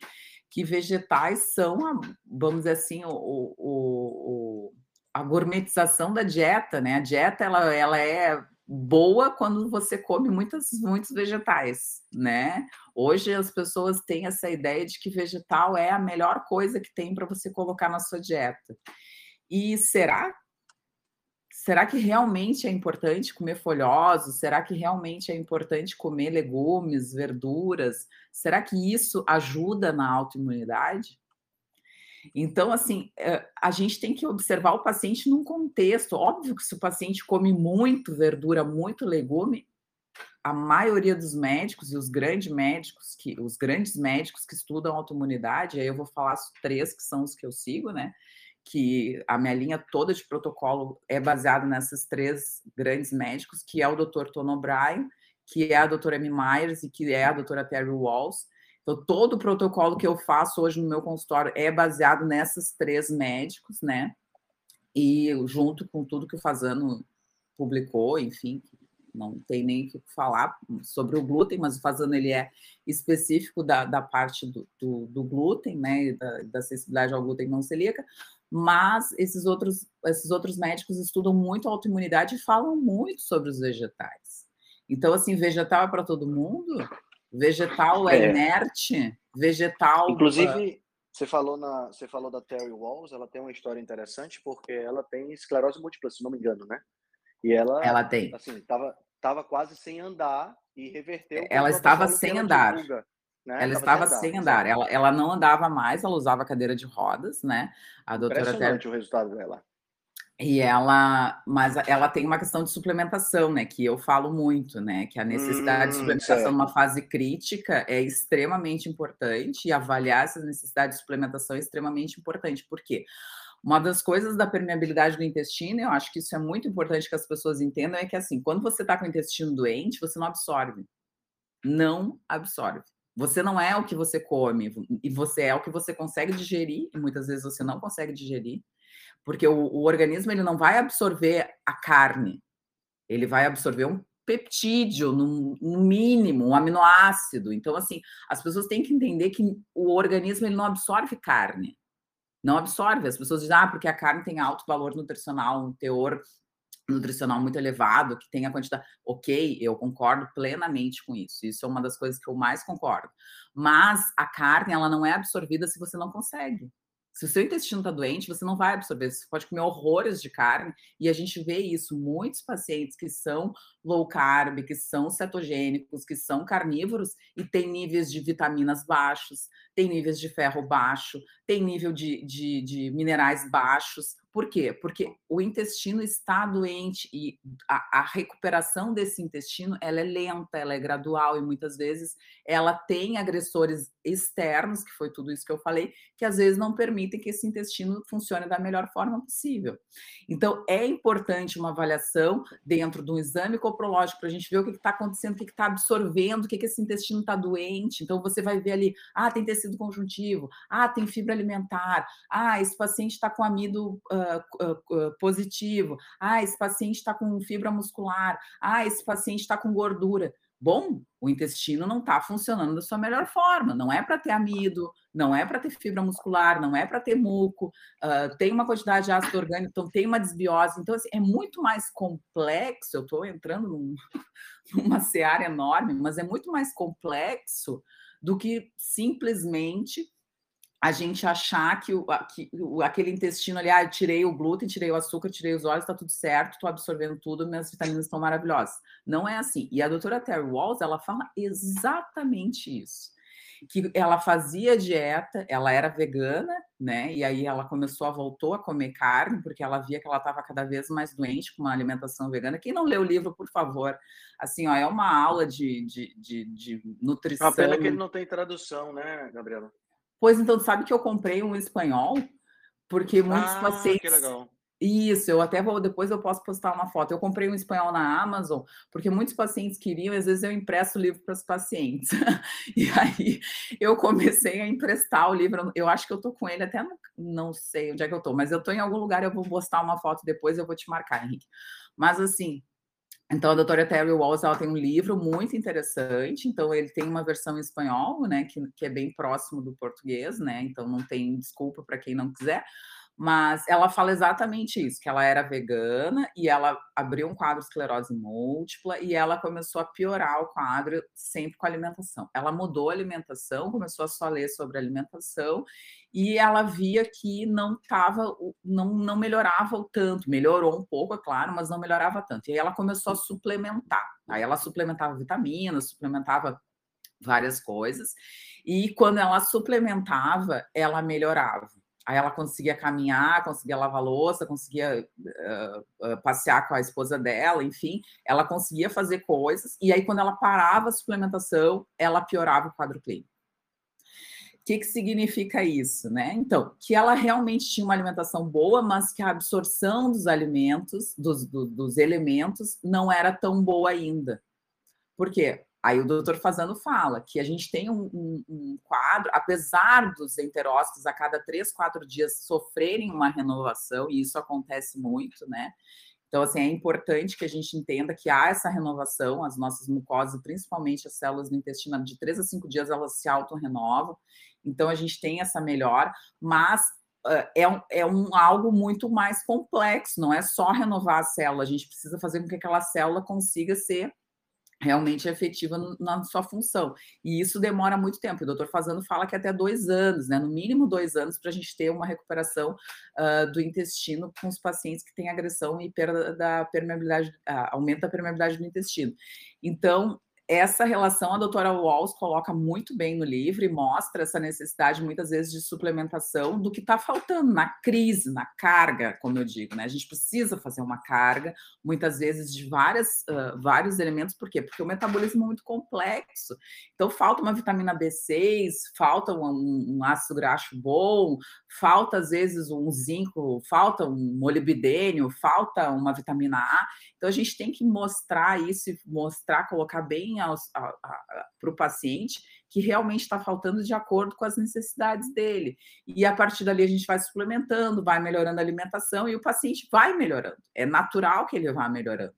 que vegetais são, vamos dizer assim, o, o, o a gourmetização da dieta, né? A dieta ela, ela é boa quando você come muitas, muitos vegetais, né? Hoje as pessoas têm essa ideia de que vegetal é a melhor coisa que tem para você colocar na sua dieta. E será? Será que realmente é importante comer folhosos? Será que realmente é importante comer legumes, verduras? Será que isso ajuda na autoimunidade? Então, assim, eh, a gente tem que observar o paciente num contexto. Óbvio que se o paciente come muito verdura, muito legume, a maioria dos médicos e os grandes médicos que os grandes médicos que estudam autoimunidade, aí eu vou falar três que são os que eu sigo, né? Que a minha linha toda de protocolo é baseada nessas três grandes médicos, que é o Dr. Tony O'Brien, que é a doutora Amy Myers e que é a doutora Terry Walls então, todo o protocolo que eu faço hoje no meu consultório é baseado nessas três médicos, né? E junto com tudo que o Fazano publicou, enfim, não tem nem o que falar sobre o glúten, mas o Fazano ele é específico da, da parte do, do, do glúten, né? Da, da sensibilidade ao glúten não celíaca, mas esses outros, esses outros médicos estudam muito a autoimunidade e falam muito sobre os vegetais. Então, assim, vegetal é para todo mundo? Vegetal é, é. inerte, vegetal. Inclusive, você falou na, você falou da Terry Walls, ela tem uma história interessante porque ela tem esclerose múltipla, se não me engano, né? E ela, ela tem. Assim, tava, tava quase sem andar e reverteu. Ela estava sem andar. Divulga, né? Ela estava sem andar. Ela, ela não andava mais, ela usava cadeira de rodas, né? A doutora Terry... o resultado dela. E ela, mas ela tem uma questão de suplementação, né? Que eu falo muito, né? Que a necessidade hum, de suplementação numa fase crítica é extremamente importante e avaliar essa necessidade de suplementação é extremamente importante. Por quê? Uma das coisas da permeabilidade do intestino, eu acho que isso é muito importante que as pessoas entendam, é que assim, quando você está com o intestino doente, você não absorve. Não absorve. Você não é o que você come, e você é o que você consegue digerir, e muitas vezes você não consegue digerir porque o, o organismo ele não vai absorver a carne, ele vai absorver um peptídeo, no, no, mínimo, um aminoácido. Então, assim, as pessoas têm que entender que o organismo ele não absorve carne. Não absorve. As pessoas dizem, ah, porque a carne tem alto valor nutricional, um teor nutricional muito elevado, que tem a quantidade. Ok, eu concordo plenamente com isso. Isso é uma das coisas que eu mais concordo. Mas a carne, ela não é absorvida se você não consegue. Se o seu intestino está doente, você não vai absorver. Você pode comer horrores de carne, e a gente vê isso. Muitos pacientes que são low carb, que são cetogênicos, que são carnívoros e têm níveis de vitaminas baixos, tem níveis de ferro baixo, tem nível de, de, de minerais baixos. Por quê? Porque o intestino está doente e a, a, recuperação desse intestino ela é lenta, ela é gradual e muitas vezes ela tem agressores externos, que foi tudo isso que eu falei, que às vezes não permitem que esse intestino funcione da melhor forma possível. Então é importante uma avaliação dentro de um exame coprológico para a gente ver o que está acontecendo, o que está absorvendo, o que, que esse intestino está doente. Então você vai ver ali, ah, tem tecido conjuntivo, ah, tem fibra alimentar, ah, esse paciente está com amido uh, uh, uh, positivo, ah, esse paciente está com fibra muscular, ah, esse paciente está com gordura. Bom, o intestino não está funcionando da sua melhor forma. Não é para ter amido, não é para ter fibra muscular, não é para ter muco, uh, tem uma quantidade de ácido orgânico, então tem uma desbiose. Então, assim, é muito mais complexo. Eu estou entrando num, (laughs) numa seara enorme, mas é muito mais complexo do que simplesmente a gente achar que, o, que o, aquele intestino ali, ah, eu tirei o glúten, tirei o açúcar, tirei os óleos, está tudo certo, estou absorvendo tudo, minhas vitaminas estão maravilhosas. Não é assim. E a doutora Terry Walls, ela fala exatamente isso. Que ela fazia dieta, ela era vegana, né? E aí ela começou a voltou a comer carne, porque ela via que ela estava cada vez mais doente com uma alimentação vegana. Quem não leu o livro, por favor, assim, ó, é uma aula de, de, de, de nutrição. A pena que ele não tem tradução, né, Gabriela? Pois então, sabe que eu comprei um espanhol? Porque muitos ah, pacientes. Que legal. Isso, eu até vou, depois eu posso postar uma foto. Eu comprei um espanhol na Amazon, porque muitos pacientes queriam, às vezes eu empresto o livro para os pacientes. (laughs) e aí eu comecei a emprestar o livro. Eu acho que eu estou com ele até, não sei onde é que eu estou, mas eu estou em algum lugar, eu vou postar uma foto depois, eu vou te marcar, Henrique. Mas assim, então, a doutora Terry Walls ela tem um livro muito interessante. Então, ele tem uma versão em espanhol, né, que, que é bem próximo do português, né? Então, não tem desculpa para quem não quiser. Mas ela fala exatamente isso, que ela era vegana e ela abriu um quadro de esclerose múltipla e ela começou a piorar o quadro sempre com a alimentação. Ela mudou a alimentação, começou a só ler sobre alimentação e ela via que não tava, não, não melhorava o tanto, melhorou um pouco, é claro, mas não melhorava tanto. E aí ela começou a suplementar. Aí ela suplementava vitaminas, suplementava várias coisas, e quando ela suplementava, ela melhorava. Aí ela conseguia caminhar, conseguia lavar louça, conseguia uh, uh, passear com a esposa dela, enfim, ela conseguia fazer coisas. E aí, quando ela parava a suplementação, ela piorava o quadro clínico. O que, que significa isso, né? Então, que ela realmente tinha uma alimentação boa, mas que a absorção dos alimentos, dos, do, dos elementos, não era tão boa ainda. Por quê? Aí o doutor Fazano fala que a gente tem um, um, um, quadro, apesar dos enterócitos a cada três, quatro dias sofrerem uma renovação, e isso acontece muito, né? Então, assim, é importante que a gente entenda que há essa renovação, as nossas mucosas, principalmente as células do intestino, de três a cinco dias elas se auto-renovam. Então, a gente tem essa melhora, mas é, um, é um, algo muito mais complexo, não é só renovar a célula, a gente precisa fazer com que aquela célula consiga ser realmente efetiva na sua função. E isso demora muito tempo. O doutor Fazano fala que até dois anos, né? No mínimo dois anos, para a gente ter uma recuperação uh, do intestino com os pacientes que têm agressão e perda da permeabilidade, uh, aumento da permeabilidade do intestino. Então, essa relação a doutora Walls coloca muito bem no livro e mostra essa necessidade, muitas vezes, de suplementação do que está faltando na crise, na carga, como eu digo, né? A gente precisa fazer uma carga, muitas vezes, de várias, uh, vários elementos, por quê? Porque o metabolismo é muito complexo. Então, falta uma vitamina B6, falta um, um ácido graxo bom, falta, às ezes, um zinco, falta um molibdênio, falta uma vitamina A. Então, a gente tem que mostrar isso, mostrar, colocar bem para o paciente que realmente está faltando de acordo com as necessidades dele. E a partir dali a gente vai suplementando, vai melhorando a alimentação e o paciente vai melhorando. É natural que ele vá melhorando.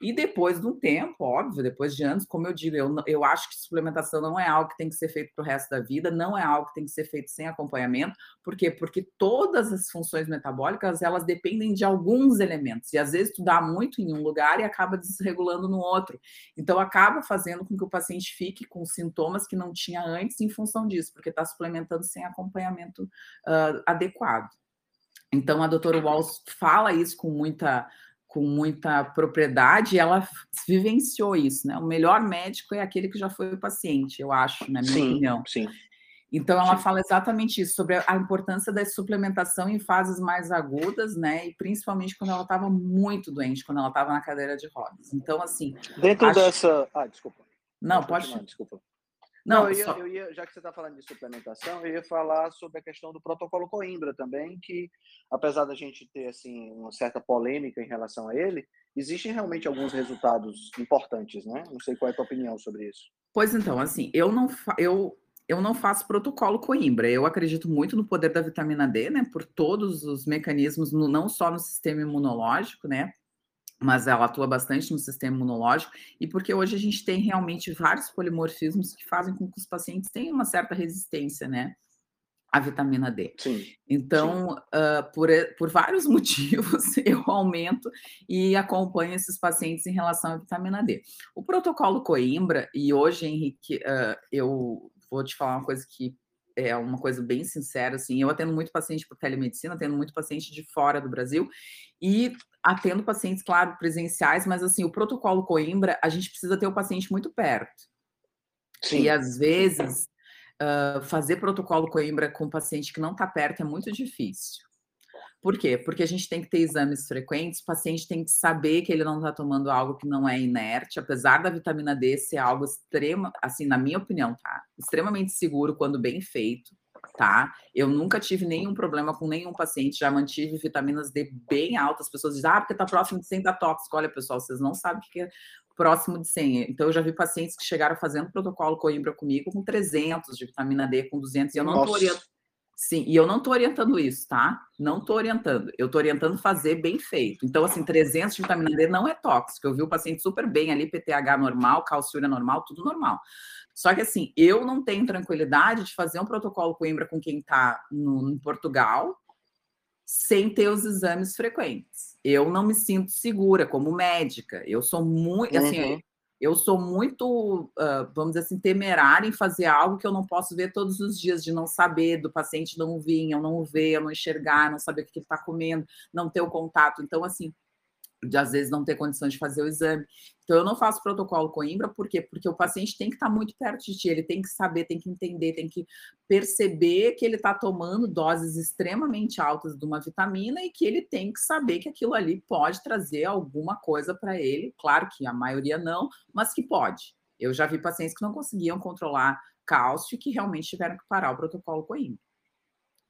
E depois de um tempo, óbvio, depois de anos, como eu digo, eu, eu acho que suplementação não é algo que tem que ser feito para o resto da vida, não é algo que tem que ser feito sem acompanhamento. Por quê? Porque todas as funções metabólicas, elas dependem de alguns elementos. E às vezes tu dá muito em um lugar e acaba desregulando no outro. Então acaba fazendo com que o paciente fique com sintomas que não tinha antes em função disso, porque está suplementando sem acompanhamento uh, adequado. Então a doutora Walls fala isso com muita com muita propriedade, ela vivenciou isso, né? O melhor médico é aquele que já foi o paciente, eu acho, na minha sim, opinião. Sim. Então ela sim. fala exatamente isso sobre a importância da suplementação em fases mais agudas, né? E principalmente quando ela estava muito doente, quando ela estava na cadeira de rodas. Então assim. Dentro acho... dessa. Ah, desculpa. Não, pode. Desculpa. Não, eu, ia, eu ia, já que você está falando de suplementação, eu ia falar sobre a questão do protocolo Coimbra também, que apesar da gente ter assim uma certa polêmica em relação a ele, existem realmente alguns resultados importantes, né? Não sei qual é a tua opinião sobre isso. Pois então, assim, eu não eu eu não faço protocolo Coimbra. Eu acredito muito no poder da vitamina D, né? Por todos os mecanismos, no, não só no sistema imunológico, né? Mas ela atua bastante no sistema imunológico e porque hoje a gente tem realmente vários polimorfismos que fazem com que os pacientes tenham uma certa resistência, né? à vitamina D. Sim, então, sim. Uh, por, por vários (laughs) motivos, eu aumento e acompanho esses pacientes em relação à vitamina D. O protocolo Coimbra, e hoje, Henrique, uh, eu vou te falar uma coisa que é uma coisa bem sincera, assim, eu atendo muito paciente por telemedicina, atendo muito paciente de fora do Brasil, e atendo pacientes, claro, presenciais, mas assim, o protocolo Coimbra, a gente precisa ter o paciente muito perto. Sim. E às vezes, uh, fazer protocolo Coimbra com paciente que não está perto é muito difícil. Por quê? Porque a gente tem que ter exames frequentes, o paciente tem que saber que ele não está tomando algo que não é inerte, apesar da vitamina D ser algo extrema, assim, na minha opinião, tá? Extremamente seguro quando bem feito, tá? Eu nunca tive nenhum problema com nenhum paciente, já mantive vitaminas D bem altas. As pessoas dizem, ah, porque tá próximo de 100 da tóxico. Olha, pessoal, vocês não sabem o que é próximo de 100. Então, eu já vi pacientes que chegaram fazendo protocolo Coimbra comigo com 300 de vitamina D, com 200, e eu não tô orientando Sim, e eu não estou orientando isso, tá? Não estou orientando. Eu estou orientando fazer bem feito. Então, assim, 300 de vitamina D não é tóxico. Eu vi o paciente super bem ali, PTH normal, calciúria normal, tudo normal. Só que, assim, eu não tenho tranquilidade de fazer um protocolo Coimbra com quem está em Portugal sem ter os exames frequentes. Eu não me sinto segura como médica. Eu sou muito, assim, uhum. assim, eu sou muito, uh, vamos dizer assim, temerária em fazer algo que eu não posso ver todos os dias, de não saber, do paciente não vir, eu não ver, eu não enxergar, não saber o que ele está comendo, não ter o contato. Então, assim, de às vezes não ter condições de fazer o exame. Então, eu não faço protocolo Coimbra, por quê? Porque o paciente tem que estar muito perto de ti, ele tem que saber, tem que entender, tem que perceber que ele está tomando doses extremamente altas de uma vitamina e que ele tem que saber que aquilo ali pode trazer alguma coisa para ele. Claro que a maioria não, mas que pode. Eu já vi pacientes que não conseguiam controlar cálcio e que realmente tiveram que parar o protocolo Coimbra.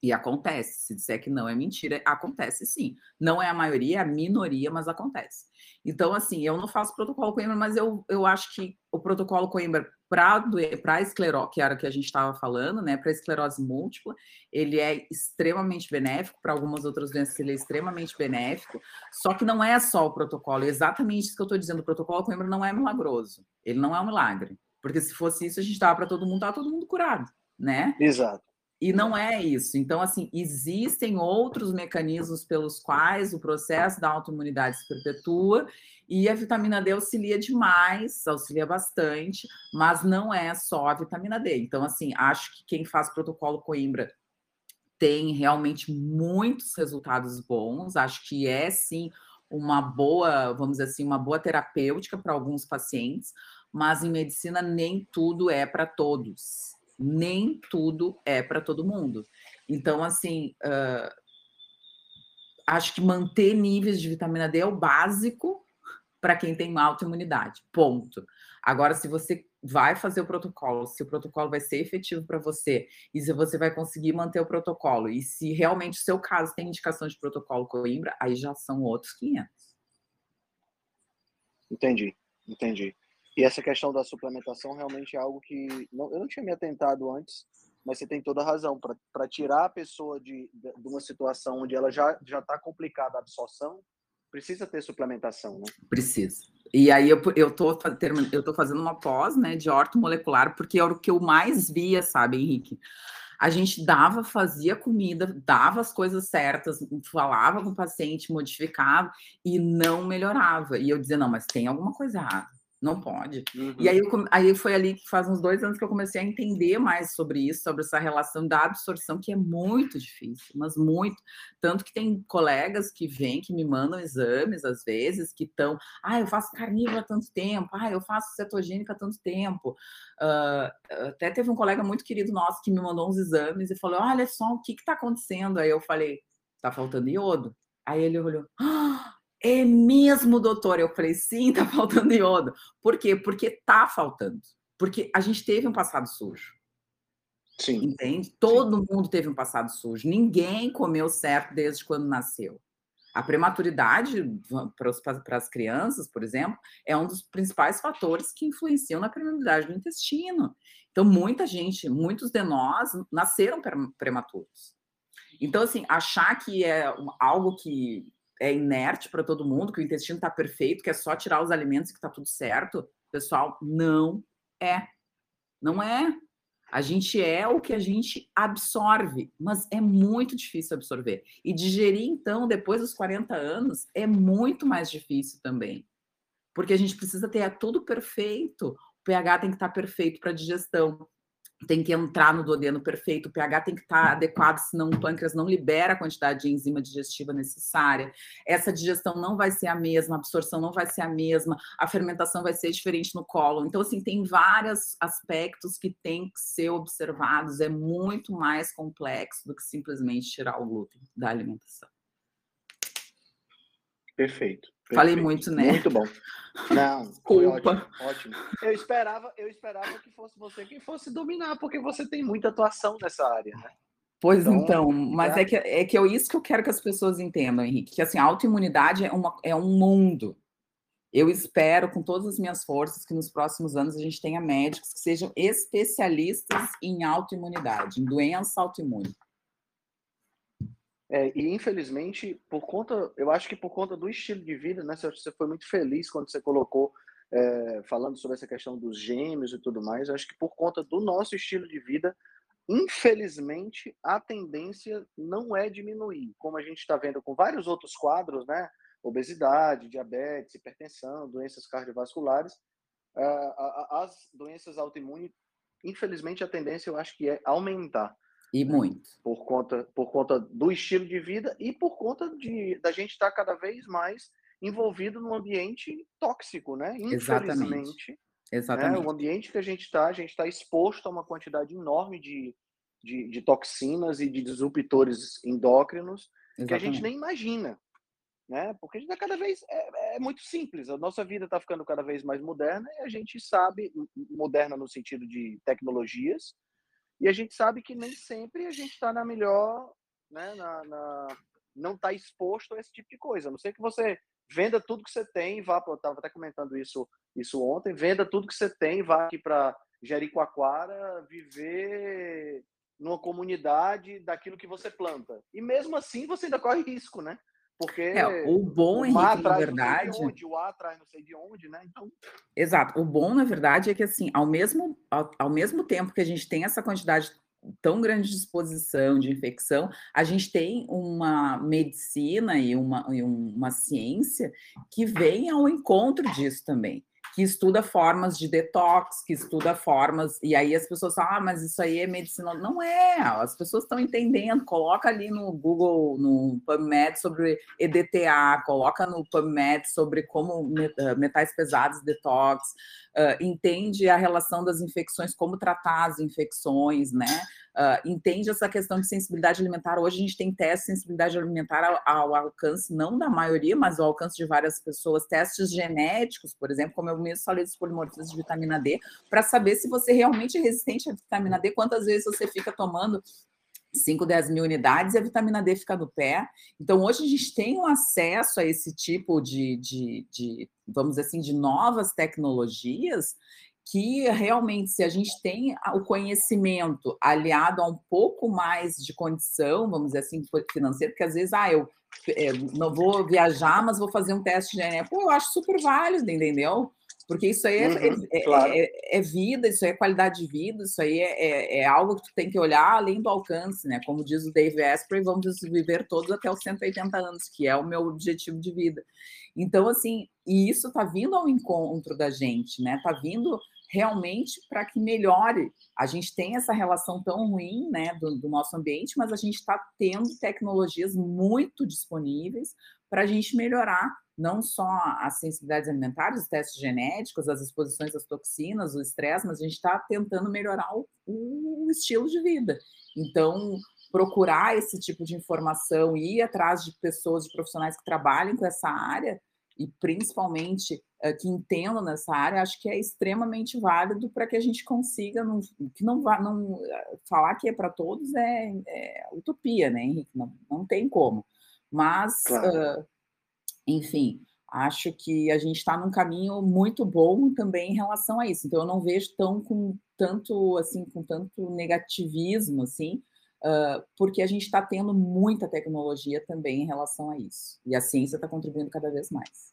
E acontece. Se disser que não é mentira, acontece sim. Não é a maioria, é a minoria, mas acontece. Então, assim, eu não faço protocolo Coimbra, mas eu, eu acho que o protocolo Coimbra para esclerose, que era o que a gente estava falando, né, para esclerose múltipla, ele é extremamente benéfico, para algumas outras doenças ele é extremamente benéfico, só que não é só o protocolo, é exatamente isso que eu estou dizendo, o protocolo Coimbra não é milagroso, ele não é um milagre, porque se fosse isso, a gente estava para todo mundo, estava todo mundo curado, né? Exato. E não é isso. Então, assim, existem outros mecanismos pelos quais o processo da autoimunidade se perpetua e a vitamina D auxilia demais, auxilia bastante, mas não é só a vitamina D. Então, assim, acho que quem faz protocolo Coimbra tem realmente muitos resultados bons. Acho que é sim uma boa, vamos dizer assim, uma boa terapêutica para alguns pacientes, mas em medicina nem tudo é para todos nem tudo é para todo mundo. Então, assim, uh, acho que manter níveis de vitamina D é o básico para quem tem autoimunidade. Ponto. Agora, se você vai fazer o protocolo, se o protocolo vai ser efetivo para você e se você vai conseguir manter o protocolo e se realmente o seu caso tem indicação de protocolo Coimbra, aí já são outros 500. Entendi, entendi. E essa questão da suplementação realmente é algo que não, eu não tinha me atentado antes, mas você tem toda a razão. Para tirar a pessoa de, de uma situação onde ela já está complicada a absorção, precisa ter suplementação, né? Precisa. E aí eu, eu, tô, eu tô fazendo uma pós, né, de ortomolecular, porque é o que eu mais via, sabe, Henrique? A gente dava, fazia comida, dava as coisas certas, falava com o paciente, modificava e não melhorava. E eu dizia, não, mas tem alguma coisa errada não pode. Uhum. E aí, eu, aí foi ali que faz uns dois anos que eu comecei a entender mais sobre isso, sobre essa relação da absorção, que é muito difícil, mas muito. Tanto que tem colegas que vêm, que me mandam exames, às vezes, que estão, ah, eu faço carnívoro há tanto tempo, ah, eu faço cetogênica há tanto tempo. Uh, até teve um colega muito querido nosso que me mandou uns exames e falou, olha só, o que está acontecendo? Aí eu falei, tá faltando iodo. Aí ele olhou, ah, é mesmo, doutor? Eu falei, sim, tá (laughs) faltando iodo. Por quê? Porque tá faltando. Porque a gente teve um passado sujo. Sim. Entende? Todo Sim. mundo teve um passado sujo. Ninguém comeu certo desde quando nasceu. A prematuridade para as crianças, por exemplo, é um dos principais fatores que influenciam na prematuridade do intestino. Então, muita gente, muitos de nós nasceram prematuros. Então, assim, achar que é algo que é inerte para todo mundo, que o intestino está perfeito, que é só tirar os alimentos que está tudo certo, pessoal, não é. Não é. A gente é o que a gente absorve, mas é muito difícil absorver. E digerir, então, depois dos 40 anos, é muito mais difícil também. Porque a gente precisa ter tudo perfeito. O pH tem que estar tá perfeito para digestão tem que entrar no duodeno perfeito, o pH tem que estar adequado, senão o pâncreas não libera a quantidade de enzima digestiva necessária. Essa digestão não vai ser a mesma, a absorção não vai ser a mesma, a fermentação vai ser diferente no colo. Então, assim, tem vários aspectos que têm que ser observados, é muito mais complexo do que simplesmente tirar o glúten da alimentação. Perfeito. Falei muito, né? Muito bom. Não, (laughs) Desculpa. Ótimo, ótimo. Eu esperava, eu esperava que fosse você quem fosse dominar, porque você tem muita atuação nessa área, né? Pois então, então mas é que, é que é isso que eu quero que as pessoas entendam, Henrique, que assim, a autoimunidade é, uma, é um mundo. Eu espero, com todas as minhas forças, que nos próximos anos a gente tenha médicos que sejam especialistas em autoimunidade, em doença autoimune. É, e infelizmente, por conta, eu acho que por conta do estilo de vida, né? Você foi muito feliz quando você colocou, é, falando sobre essa questão dos gêmeos e tudo mais. Eu acho que por conta do nosso estilo de vida, infelizmente, a tendência não é diminuir, como a gente está vendo com vários outros quadros, né? Obesidade, diabetes, hipertensão, doenças cardiovasculares, é, as doenças autoimunes, infelizmente, a tendência eu acho que é aumentar. E muito. Por conta, por conta do estilo de vida e por conta de da gente estar cada vez mais envolvido num ambiente tóxico, né? Infelizmente. Exatamente. Né? O ambiente que a gente está, a gente está exposto a uma quantidade enorme de, de, de toxinas e de disruptores endócrinos Exatamente. que a gente nem imagina. Né? Porque a gente tá cada vez é, é muito simples. A nossa vida está ficando cada vez mais moderna e a gente sabe moderna no sentido de tecnologias, e a gente sabe que nem sempre a gente está na melhor, né, na, na não está exposto a esse tipo de coisa. A não ser que você venda tudo que você tem, vá eu estava até comentando isso, isso ontem, venda tudo que você tem, vá aqui para Jericoacoara, viver numa comunidade daquilo que você planta. E mesmo assim você ainda corre risco, né? Porque é, o bom, Henrique, na verdade. Onde, o A atrás não sei de onde, né? Então... Exato. O bom, na verdade, é que assim, ao mesmo, ao, ao mesmo tempo que a gente tem essa quantidade tão grande de exposição de infecção, a gente tem uma medicina e uma, e uma ciência que vem ao encontro disso também que estuda formas de detox, que estuda formas, e aí as pessoas falam, ah, mas isso aí é medicina. Não é, as pessoas estão entendendo, coloca ali no Google, no PubMed sobre EDTA, coloca no PubMed sobre como eh, metais pesados detox, uh, entende a relação das infecções, como tratar as infecções, né? Uh, entende essa questão de sensibilidade alimentar. Hoje a gente tem testes de sensibilidade alimentar ao, ao, alcance, não da maioria, mas ao alcance de várias pessoas, testes genéticos, por exemplo, como eu mesmo falei dos polimorfismos de vitamina D, para saber se você realmente é resistente à vitamina D, quantas vezes você fica tomando 5, 10 mil unidades e a vitamina D fica no pé. Então, hoje a gente tem um acesso a esse tipo de, de, de, vamos assim, de novas tecnologias que realmente, se a gente tem o conhecimento aliado a um pouco mais de condição, vamos dizer assim, financeira, porque às vezes, ah, eu é, não vou viajar, mas vou fazer um teste de DNA. Pô, eu acho super válido, entendeu? Porque isso aí é, uhum, é, claro. é, é, vida, isso aí é qualidade de vida, isso aí é, é, é, algo que tu tem que olhar além do alcance, né? Como diz o Dave Asprey, vamos viver todos até os 180 anos, que é o meu objetivo de vida. Então, assim, e isso está vindo ao encontro da gente, né? Está vindo realmente para que melhore. A gente tem essa relação tão ruim né, do, do nosso ambiente, mas a gente está tendo tecnologias muito disponíveis para a gente melhorar não só as sensibilidades alimentares, os testes genéticos, as exposições às toxinas, o estresse, mas a gente está tentando melhorar o, o, estilo de vida. Então, procurar esse tipo de informação, ir atrás de pessoas, de profissionais que trabalhem com essa área, e principalmente uh, que entendam nessa área, acho que é extremamente válido para que a gente consiga, não, que não vá, não, falar que é para todos é, é, utopia, né, Henrique? Não, não tem como. Mas, claro. uh, enfim, acho que a gente está num caminho muito bom também em relação a isso. Então, eu não vejo tão com tanto assim, com tanto negativismo assim, uh, porque a gente está tendo muita tecnologia também em relação a isso. E a ciência está contribuindo cada vez mais.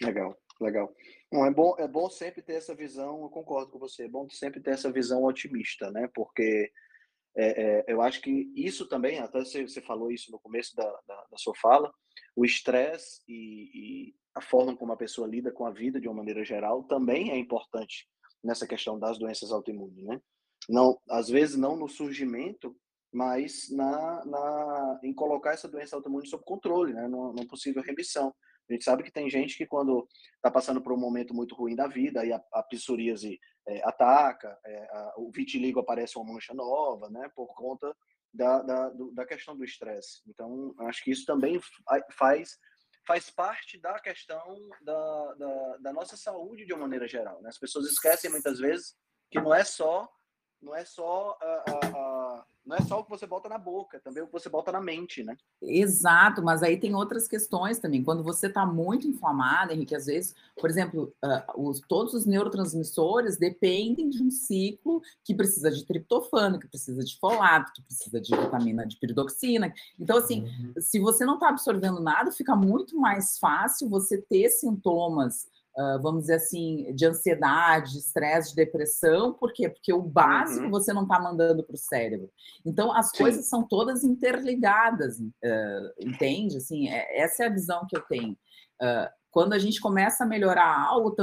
Legal, legal. Bom, é, bom, é bom sempre ter essa visão, eu concordo com você, é bom sempre ter essa visão otimista, né? Porque é, é, eu acho que isso também, até você, você falou isso no começo da, da, da sua fala, o estresse e, e, a forma como a pessoa lida com a vida de uma maneira geral também é importante nessa questão das doenças autoimunes, né? Não, às vezes não no surgimento, mas na, na, em colocar essa doença autoimune sob controle, né? numa, possível remissão. A gente sabe que tem gente que quando está passando por um momento muito ruim da vida, a, a psoríase é, ataca, é, a, o vitiligo aparece uma mancha nova, né? Por conta da, da, do, da questão do estresse. Então, acho que isso também faz faz parte da questão da, da, da nossa saúde de uma maneira geral. Né? As pessoas esquecem muitas vezes que não é só não é só a, a, não é só o que você bota na boca, também o que você bota na mente, né? Exato, mas aí tem outras questões também. Quando você está muito inflamado, Henrique, às vezes, por exemplo, uh, os, todos os neurotransmissores dependem de um ciclo que precisa de triptofano, que precisa de folato, que precisa de vitamina de piridoxina. Então, assim, uhum. se você não está absorvendo nada, fica muito mais fácil você ter sintomas Uh, vamos dizer assim, de ansiedade, estresse, de depressão, por quê? Porque o básico uhum. você não está mandando para o cérebro. Então, as Sim. coisas são todas interligadas, entende? Assim, é, essa é a visão que eu tenho. Quando a gente começa a melhorar algo,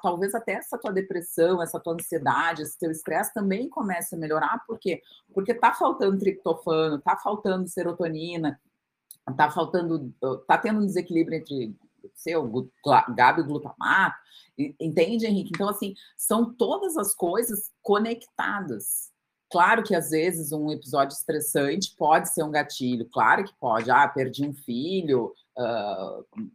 talvez até essa tua depressão, essa tua ansiedade, esse teu estresse também comece a melhorar, por quê? Porque está faltando triptofano, está faltando serotonina, está faltando, está tendo um desequilíbrio entre seu, Gabi glutamato, entende, Henrique? Então, assim, são todas as coisas conectadas. Claro que às vezes um episódio estressante pode ser um gatilho, claro que pode. Ah, perdi um filho, uh,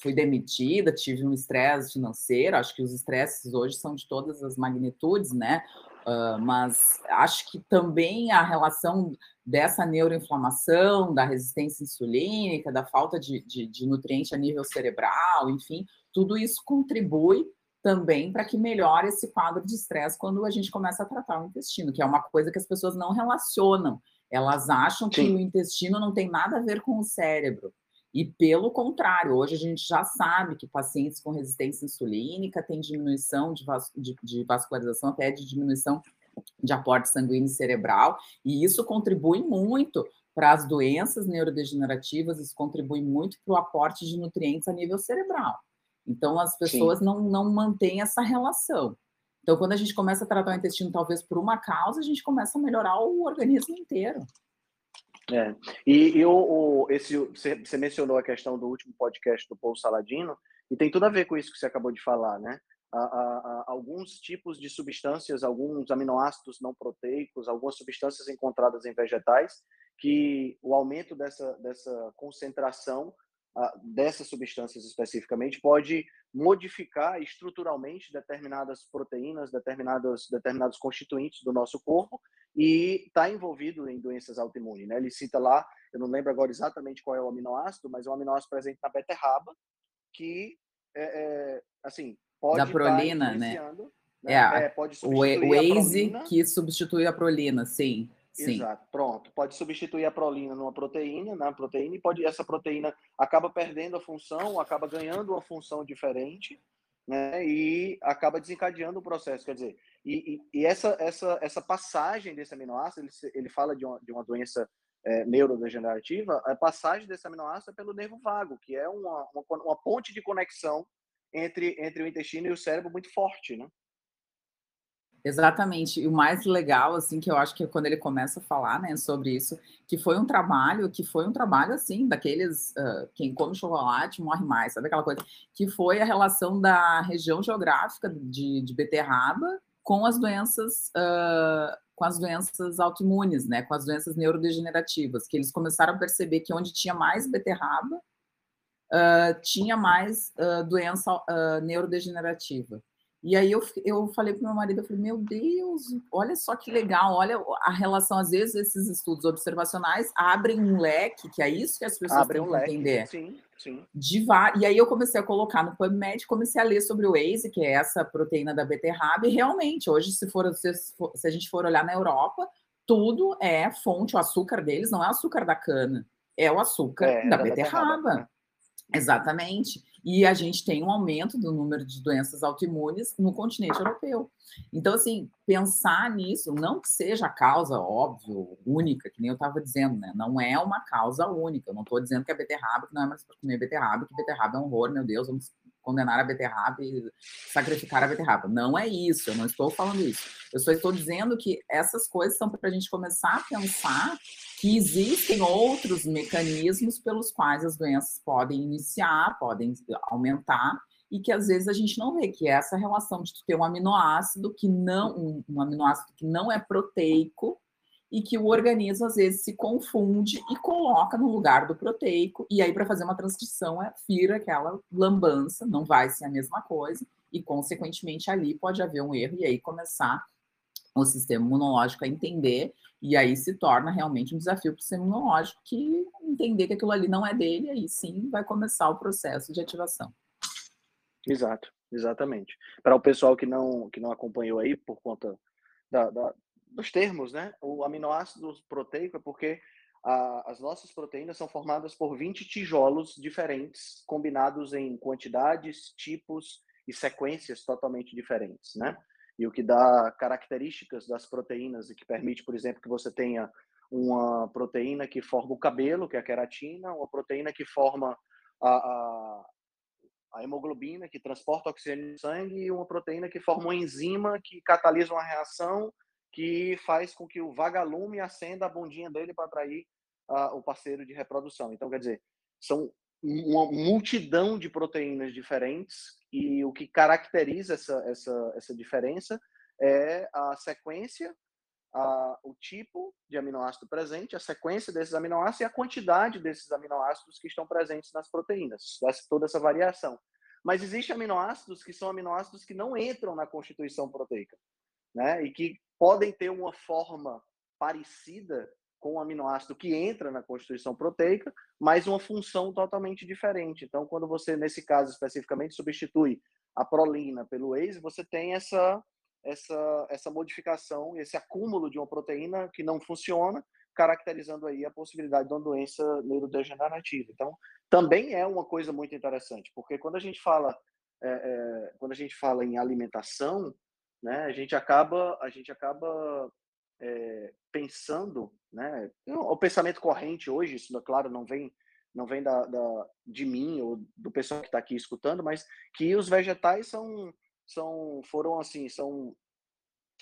fui demitida, tive um estresse financeiro. Acho que os estresses hoje são de todas as magnitudes, né? Uh, mas acho que também a relação dessa neuroinflamação, da resistência insulínica, da falta de, de, de nutriente a nível cerebral, enfim, tudo isso contribui também para que melhore esse quadro de estresse quando a gente começa a tratar o intestino, que é uma coisa que as pessoas não relacionam. Elas acham que Sim. o intestino não tem nada a ver com o cérebro. E pelo contrário, hoje a gente já sabe que pacientes com resistência insulínica têm diminuição de, vas de, de vascularização, até de diminuição de aporte sanguíneo cerebral, e isso contribui muito para as doenças neurodegenerativas, isso contribui muito para o aporte de nutrientes a nível cerebral. Então, as pessoas não, não mantêm essa relação. Então, quando a gente começa a tratar o intestino, talvez por uma causa, a gente começa a melhorar o organismo inteiro. É. E, e o, o, esse, você mencionou a questão do último podcast do Paulo Saladino, e tem tudo a ver com isso que você acabou de falar, né? A, a, a, alguns tipos de substâncias, alguns aminoácidos não proteicos, algumas substâncias encontradas em vegetais, que o aumento dessa, dessa concentração dessas substâncias especificamente pode modificar estruturalmente determinadas proteínas, determinados, determinados constituintes do nosso corpo e está envolvido em doenças autoimunes. Né? Ele cita lá, eu não lembro agora exatamente qual é o aminoácido, mas é um aminoácido presente na beterraba que, é, é, assim, pode da prolina, né? né? É, é, pode substituir o Waze que substitui a prolina, sim. Sim. Exato, pronto. Pode substituir a prolina numa proteína, na proteína, e pode essa proteína acaba perdendo a função, acaba ganhando uma função diferente, né? E acaba desencadeando o processo. Quer dizer, e, e, e essa, essa, essa passagem desse aminoácido, ele, ele fala de uma, de uma doença é, neurodegenerativa, a passagem desse aminoácido é pelo nervo vago, que é uma, uma, uma ponte de conexão entre, entre o intestino e o cérebro muito forte, né? Exatamente. E o mais legal, assim, que eu acho que é quando ele começa a falar, né, sobre isso, que foi um trabalho, que foi um trabalho, assim, daqueles, uh, quem come chocolate morre mais, sabe aquela coisa? Que foi a relação da região geográfica de, de beterraba com as doenças, uh, com as doenças autoimunes, né, com as doenças neurodegenerativas, que eles começaram a perceber que onde tinha mais beterraba, uh, tinha mais doença neurodegenerativa. E aí eu, eu falei para meu marido, eu falei, meu Deus, olha só que legal, olha a relação, às vezes esses estudos observacionais abrem um leque, que é isso que as pessoas Abre têm um que leque, entender. Sim, sim. De E aí eu comecei a colocar no PubMed, comecei a ler sobre o ACE, que é essa proteína da beterraba, e realmente, hoje, se, for, se, se a gente for olhar na Europa, tudo é fonte, o açúcar deles não é açúcar da cana, é o açúcar é, da, da beterraba. beterraba. Exatamente. E a gente tem um aumento do número de doenças autoimunes no continente europeu. Então, assim, pensar nisso, não que seja a causa, óbvio, única, que nem eu estava dizendo, né? Não é uma causa única. Eu não estou dizendo que é beterraba, que não é mais para comer beterraba, que beterraba é um horror, meu Deus, vamos condenar a beterraba e sacrificar a beterraba. Não é isso, eu não estou falando isso. Eu só estou dizendo que essas coisas são para a gente começar a pensar que existem outros mecanismos pelos quais as doenças podem iniciar, podem aumentar, e que às vezes a gente não vê, que é essa relação de ter um aminoácido que não, um, um aminoácido que não é proteico, e que o organismo às vezes se confunde e coloca no lugar do proteico, e aí para fazer uma transcrição é vira aquela lambança, não vai ser a mesma coisa, e consequentemente ali pode haver um erro, e aí começar o sistema imunológico a entender, e aí se torna realmente um desafio para o sistema imunológico que entender que aquilo ali não é dele, aí sim vai começar o processo de ativação. Exato, exatamente. Para o pessoal que não, que não acompanhou aí por conta da, da, dos termos, né? O aminoácido proteico é porque a, as nossas proteínas são formadas por 20 tijolos diferentes, combinados em quantidades, tipos e sequências totalmente diferentes, né? E o que dá características das proteínas e que permite, por exemplo, que você tenha uma proteína que forma o cabelo, que é a queratina, uma proteína que forma a, a, a hemoglobina, que transporta oxigênio no sangue, e uma proteína que forma uma enzima que catalisa uma reação que faz com que o vagalume acenda a bundinha dele para atrair uh, o parceiro de reprodução. Então, quer dizer, são uma multidão de proteínas diferentes e o que caracteriza essa, essa, essa diferença é a sequência, a, o tipo de aminoácido presente, a sequência desses aminoácidos e a quantidade desses aminoácidos que estão presentes nas proteínas, toda essa variação. Mas existem aminoácidos que são aminoácidos que não entram na constituição proteica, né? E que podem ter uma forma parecida com o aminoácido que entra na constituição proteica, mas uma função totalmente diferente. Então, quando você, nesse caso especificamente, substitui a prolina pelo ACE, você tem essa, essa, essa modificação, esse acúmulo de uma proteína que não funciona, caracterizando aí a possibilidade de uma doença neurodegenerativa. Então, também é uma coisa muito interessante, porque quando a gente fala, é, é, quando a gente fala em alimentação, né, a gente acaba, a gente acaba é, pensando, né, o pensamento corrente hoje, isso, claro, não vem não vem da, da de mim ou do pessoal que está aqui escutando, mas que os vegetais são, são foram assim, são,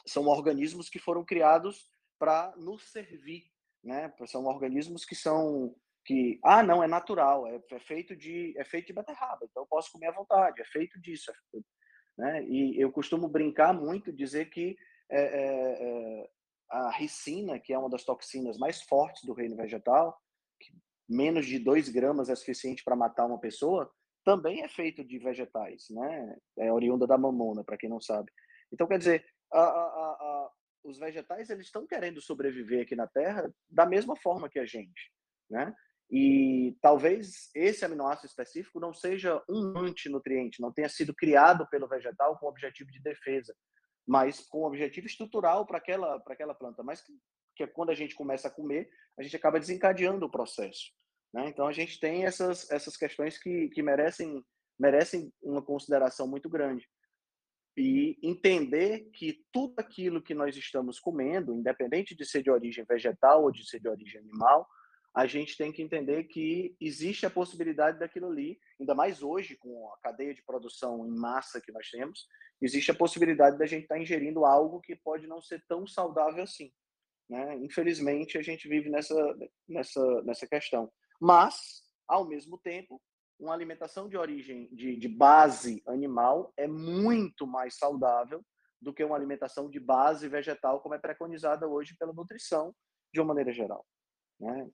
são organismos que foram criados para nos servir, né? São organismos que são que ah não é natural, é, é, feito de é feito de beterraba, então eu posso comer à vontade, é feito disso, é, né? E eu costumo brincar muito, dizer que é, é, é a ricina, que é uma das toxinas mais fortes do reino vegetal, menos de 2 gramas é suficiente para matar uma pessoa, também é feito de vegetais, né? É oriunda da mamona, para quem não sabe. Então, quer dizer, a, a, a, os vegetais eles estão querendo sobreviver aqui na Terra da mesma forma que a gente, né? E talvez esse aminoácido específico não seja um antinutriente, não tenha sido criado pelo vegetal com objetivo de defesa, mas com objetivo estrutural para aquela, para aquela planta. Mas que quando a gente começa a comer, a gente acaba desencadeando o processo. Né? Então, a gente tem essas, essas questões que, que merecem, merecem uma consideração muito grande. E entender que tudo aquilo que nós estamos comendo, independente de ser de origem vegetal ou de ser de origem animal, a gente tem que entender que existe a possibilidade daquilo ali, ainda mais hoje, com a cadeia de produção em massa que nós temos, existe a possibilidade da gente estar tá ingerindo algo que pode não ser tão saudável assim. Né? Infelizmente, a gente vive nessa, nessa, nessa questão. Mas, ao mesmo tempo, uma alimentação de origem, de, de base animal, é muito mais saudável do que uma alimentação de base vegetal, como é preconizada hoje pela nutrição, de uma maneira geral. Né?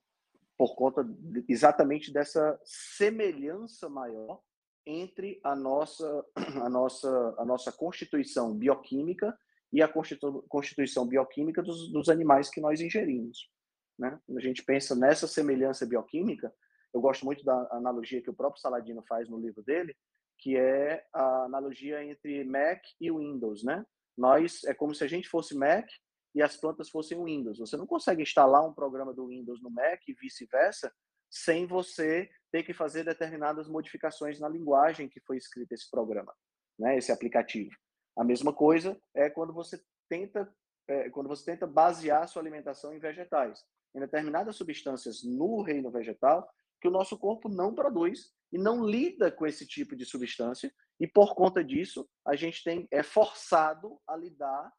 Por conta exatamente dessa semelhança maior entre a nossa a nossa a nossa constituição bioquímica e a constituição bioquímica dos, dos animais que nós ingerimos, né? Quando a gente pensa nessa semelhança bioquímica, eu gosto muito da analogia que o próprio Saladino faz no livro dele, que é a analogia entre Mac e Windows, né? Nós é como se a gente fosse Mac e as plantas fossem Windows. Você não consegue instalar um programa do Windows no Mac e vice-versa sem você ter que fazer determinadas modificações na linguagem que foi escrito esse programa, né, esse aplicativo. A mesma coisa é quando você tenta é, quando você tenta basear sua alimentação em vegetais, em determinadas substâncias no reino vegetal que o nosso corpo não produz e não lida com esse tipo de substância e por conta disso a gente tem é forçado a lidar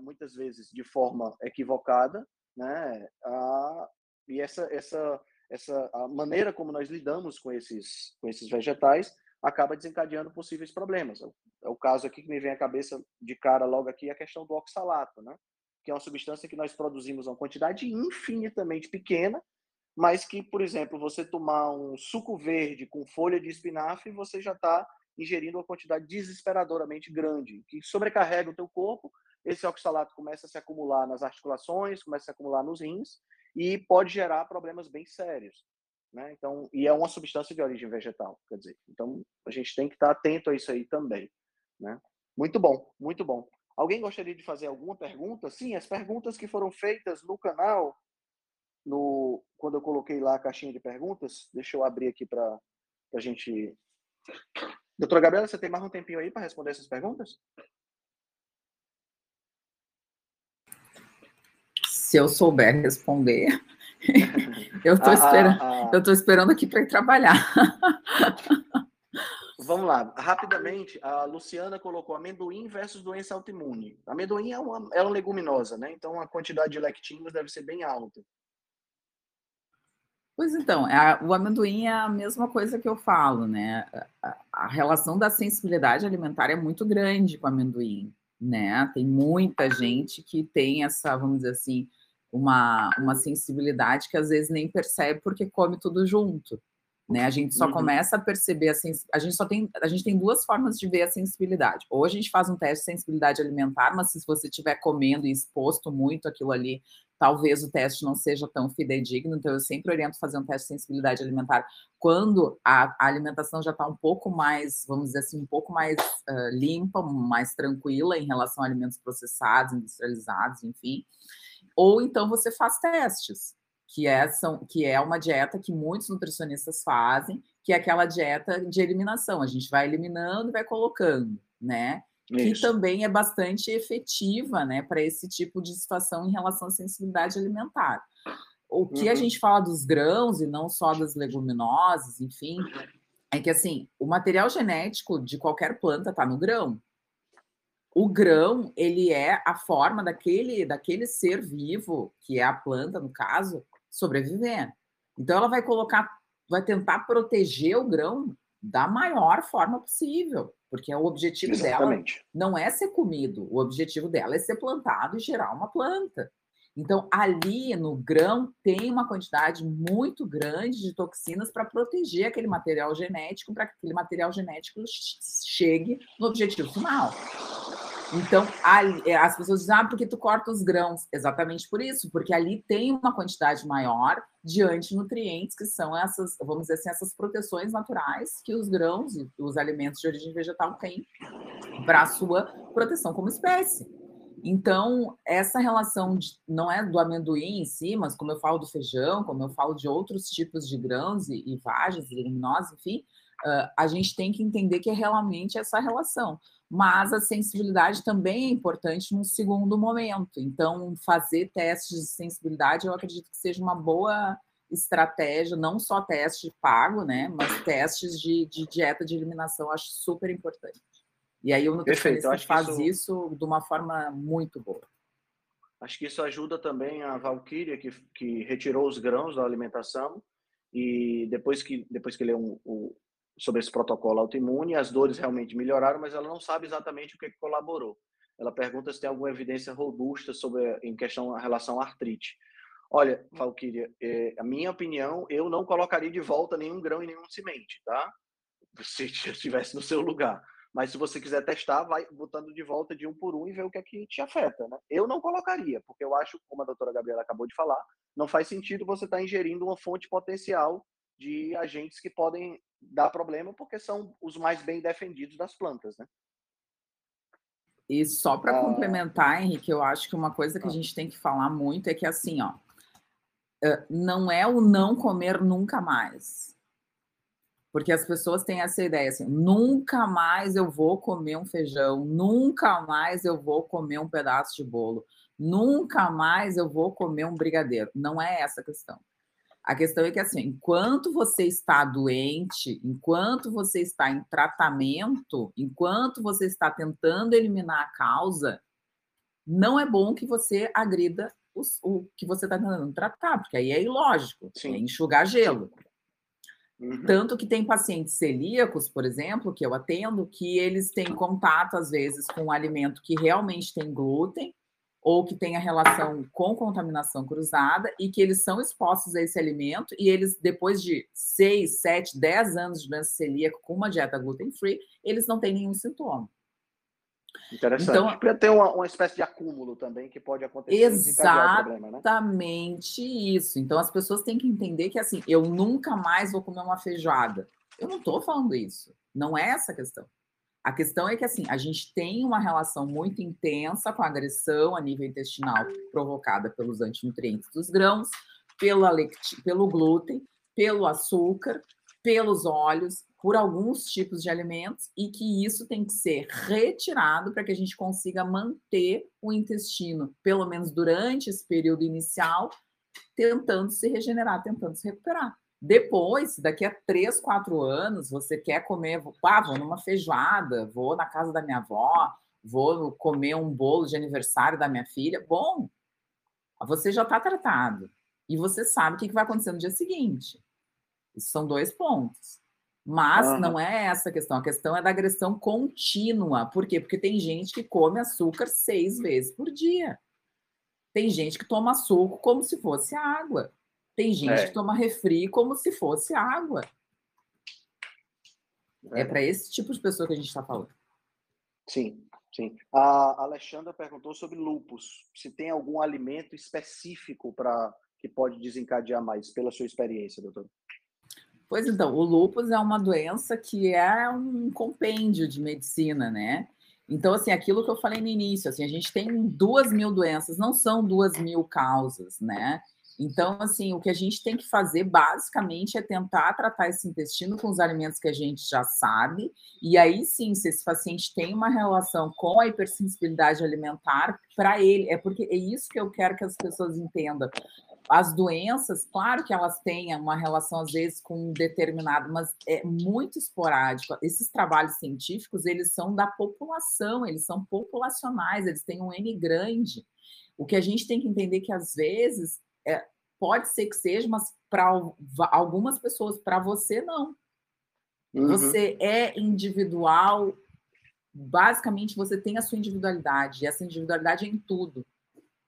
muitas vezes de forma equivocada, né? e essa essa essa a maneira como nós lidamos com esses com esses vegetais acaba desencadeando possíveis problemas. É o caso aqui que me vem à cabeça de cara logo aqui a questão do oxalato, né? Que é uma substância que nós produzimos uma quantidade infinitamente pequena, mas que, por exemplo, você tomar um suco verde com folha de espinafre, você já está ingerindo uma quantidade desesperadoramente grande, que sobrecarrega o teu corpo esse oxalato começa a se acumular nas articulações, começa a se acumular nos rins e pode gerar problemas bem sérios. Né? Então, e é uma substância de origem vegetal, quer dizer. Então, a gente tem que estar atento a isso aí também. Né? Muito bom, muito bom. Alguém gostaria de fazer alguma pergunta? Sim, as perguntas que foram feitas no canal, no quando eu coloquei lá a caixinha de perguntas, deixa eu abrir aqui para a gente. Doutora Gabriela, você tem mais um tempinho aí para responder essas perguntas? Se eu souber responder, (laughs) eu estou esperando, ah, eu tô esperando aqui para ir trabalhar. (laughs) Vamos lá, rapidamente, a Luciana colocou amendoim versus doença autoimune. Amendoim é uma, é uma leguminosa, né? Então a quantidade de lectinos deve ser bem alta. Pois então, a, o amendoim é a mesma coisa que eu falo, né? A, a relação da sensibilidade alimentar é muito grande com o amendoim, né? Tem muita gente que tem essa, vamos dizer assim, uma, uma sensibilidade que às vezes nem percebe porque come tudo junto. Né? A gente só uhum. começa a perceber a sens... a gente só tem a gente tem duas formas de ver a sensibilidade. Ou a gente faz um teste de sensibilidade alimentar, mas se você estiver comendo e exposto muito aquilo ali, talvez o teste não seja tão fidedigno. Então eu sempre oriento fazer um teste de sensibilidade alimentar quando a, a alimentação já está um pouco mais, vamos dizer assim, um pouco mais uh, limpa, mais tranquila em relação a alimentos processados, industrializados, enfim. Ou então você faz testes, que é, são, que é uma dieta que muitos nutricionistas fazem, que é aquela dieta de eliminação. A gente vai eliminando e vai colocando, né? Isso. Que também é bastante efetiva, né, para esse tipo de situação em relação à sensibilidade alimentar. O que uhum. a gente fala dos grãos e não só das leguminosas, enfim, é que assim, o material genético de qualquer planta está no grão o grão ele é a forma daquele daquele ser vivo que é a planta no caso sobreviver então ela vai colocar vai tentar proteger o grão da maior forma possível porque o objetivo Exatamente. dela não é ser comido o objetivo dela é ser plantado e gerar uma planta então, ali no grão tem uma quantidade muito grande de toxinas para proteger aquele material genético, para que aquele material genético chegue no objetivo final. Então, ali, é, as pessoas dizem, ah, porque tu corta os grãos? Exatamente por isso, porque ali tem uma quantidade maior de antinutrientes, que são essas, vamos dizer assim, essas proteções naturais que os grãos e os alimentos de origem vegetal têm para a sua proteção como espécie. Então, essa relação de, não é do amendoim em si, mas como eu falo do feijão, como eu falo de outros tipos de grãos e, e vagens, leguminosas, enfim, uh, a gente tem que entender que é realmente essa relação. Mas a sensibilidade também é importante num segundo momento. Então, fazer testes de sensibilidade, eu acredito que seja uma boa estratégia, não só teste pago, né, mas testes de, de dieta de eliminação, acho super importante. E aí o nutricionista faz isso... isso... de uma forma muito boa. Acho que isso ajuda também a Valkyria, que, que retirou os grãos da alimentação e depois que, depois que leu um, um, sobre esse protocolo autoimune, as dores realmente melhoraram, mas ela não sabe exatamente o que, que colaborou. Ela pergunta se tem alguma evidência robusta sobre em questão a relação à artrite. Olha, Valkyria, é, a minha opinião, eu não colocaria de volta nenhum grão e nenhum semente, tá? Se estivesse no seu lugar. Mas se você quiser testar, vai botando de volta de um por um e ver o que é que te afeta, né? Eu não colocaria, porque eu acho, como a doutora Gabriela acabou de falar, não faz sentido você estar tá ingerindo uma fonte potencial de agentes que podem dar problema, porque são os mais bem defendidos das plantas, né? E só para ah, complementar, Henrique, eu acho que uma coisa que a ah. gente tem que falar muito é que assim, ó, não é o não comer nunca mais. Porque as pessoas têm essa ideia assim: nunca mais eu vou comer um feijão, nunca mais eu vou comer um pedaço de bolo, nunca mais eu vou comer um brigadeiro. Não é essa a questão. A questão é que, assim, enquanto você está doente, enquanto você está em tratamento, enquanto você está tentando eliminar a causa, não é bom que você agrida os, o que você está tentando tratar, porque aí é ilógico, Sim. é enxugar gelo. Uhum. Tanto que tem pacientes celíacos, por exemplo, que eu atendo, que eles têm contato, às vezes, com um alimento que realmente tem glúten, ou que tem a relação com contaminação cruzada, e que eles são expostos a esse alimento, e eles, depois de 6, 7, 10 anos de doença celíaca com uma dieta gluten-free, eles não têm nenhum sintoma. Interessante. Então, ter uma, uma espécie de acúmulo também que pode acontecer. Exatamente problema, né? isso. Então as pessoas têm que entender que assim, eu nunca mais vou comer uma feijoada. Eu não estou falando isso. Não é essa a questão. A questão é que assim, a gente tem uma relação muito intensa com a agressão a nível intestinal provocada pelos antinutrientes dos grãos, pela pelo glúten, pelo açúcar, pelos óleos, por alguns tipos de alimentos e que isso tem que ser retirado para que a gente consiga manter o intestino, pelo menos durante esse período inicial, tentando se regenerar, tentando se recuperar. Depois, daqui a três, quatro anos, você quer comer, ah, vou numa feijoada, vou na casa da minha avó, vou comer um bolo de aniversário da minha filha. Bom, você já está tratado e você sabe o que vai acontecer no dia seguinte. Isso são dois pontos. Mas uhum. não é essa a questão. A questão é da agressão contínua. Por quê? Porque tem gente que come açúcar seis vezes por dia. Tem gente que toma suco como se fosse água. Tem gente é. que toma refri como se fosse água. É, é para esse tipo de pessoa que a gente está falando. Sim, sim. A Alexandra perguntou sobre lupus. Se tem algum alimento específico para que pode desencadear mais, pela sua experiência, doutor? Pois então, o lúpus é uma doença que é um compêndio de medicina, né? Então, assim, aquilo que eu falei no início, assim, a gente tem duas mil doenças, não são duas mil causas, né? Então, assim, o que a gente tem que fazer basicamente é tentar tratar esse intestino com os alimentos que a gente já sabe, e aí sim, se esse paciente tem uma relação com a hipersensibilidade alimentar, para ele, é porque é isso que eu quero que as pessoas entendam. As doenças, claro que elas têm uma relação, às vezes, com um determinado, mas é muito esporádico. Esses trabalhos científicos, eles são da população, eles são populacionais, eles têm um N grande. O que a gente tem que entender é que, às vezes, é, pode ser que seja, mas para algumas pessoas, para você, não. Uhum. Você é individual, basicamente você tem a sua individualidade, e essa individualidade é em tudo.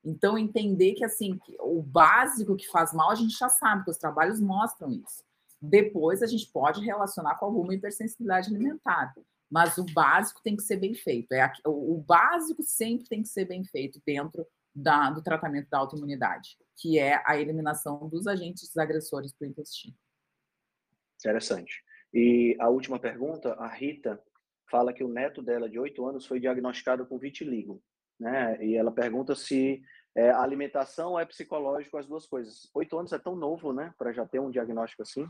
Então, entender que assim, que o básico que faz mal, a gente já sabe, que os trabalhos mostram isso. Depois a gente pode relacionar com alguma hipersensibilidade alimentar. Mas o básico tem que ser bem feito. É, o básico sempre tem que ser bem feito dentro da, do tratamento da autoimunidade, que é a eliminação dos agentes agressores para o intestino. Interessante. E a última pergunta, a Rita fala que o neto dela, de 8 anos, foi diagnosticado com vitiligo né? E ela pergunta se é, alimentação é psicológico, as duas coisas. Oito anos é tão novo, né? Para já ter um diagnóstico assim.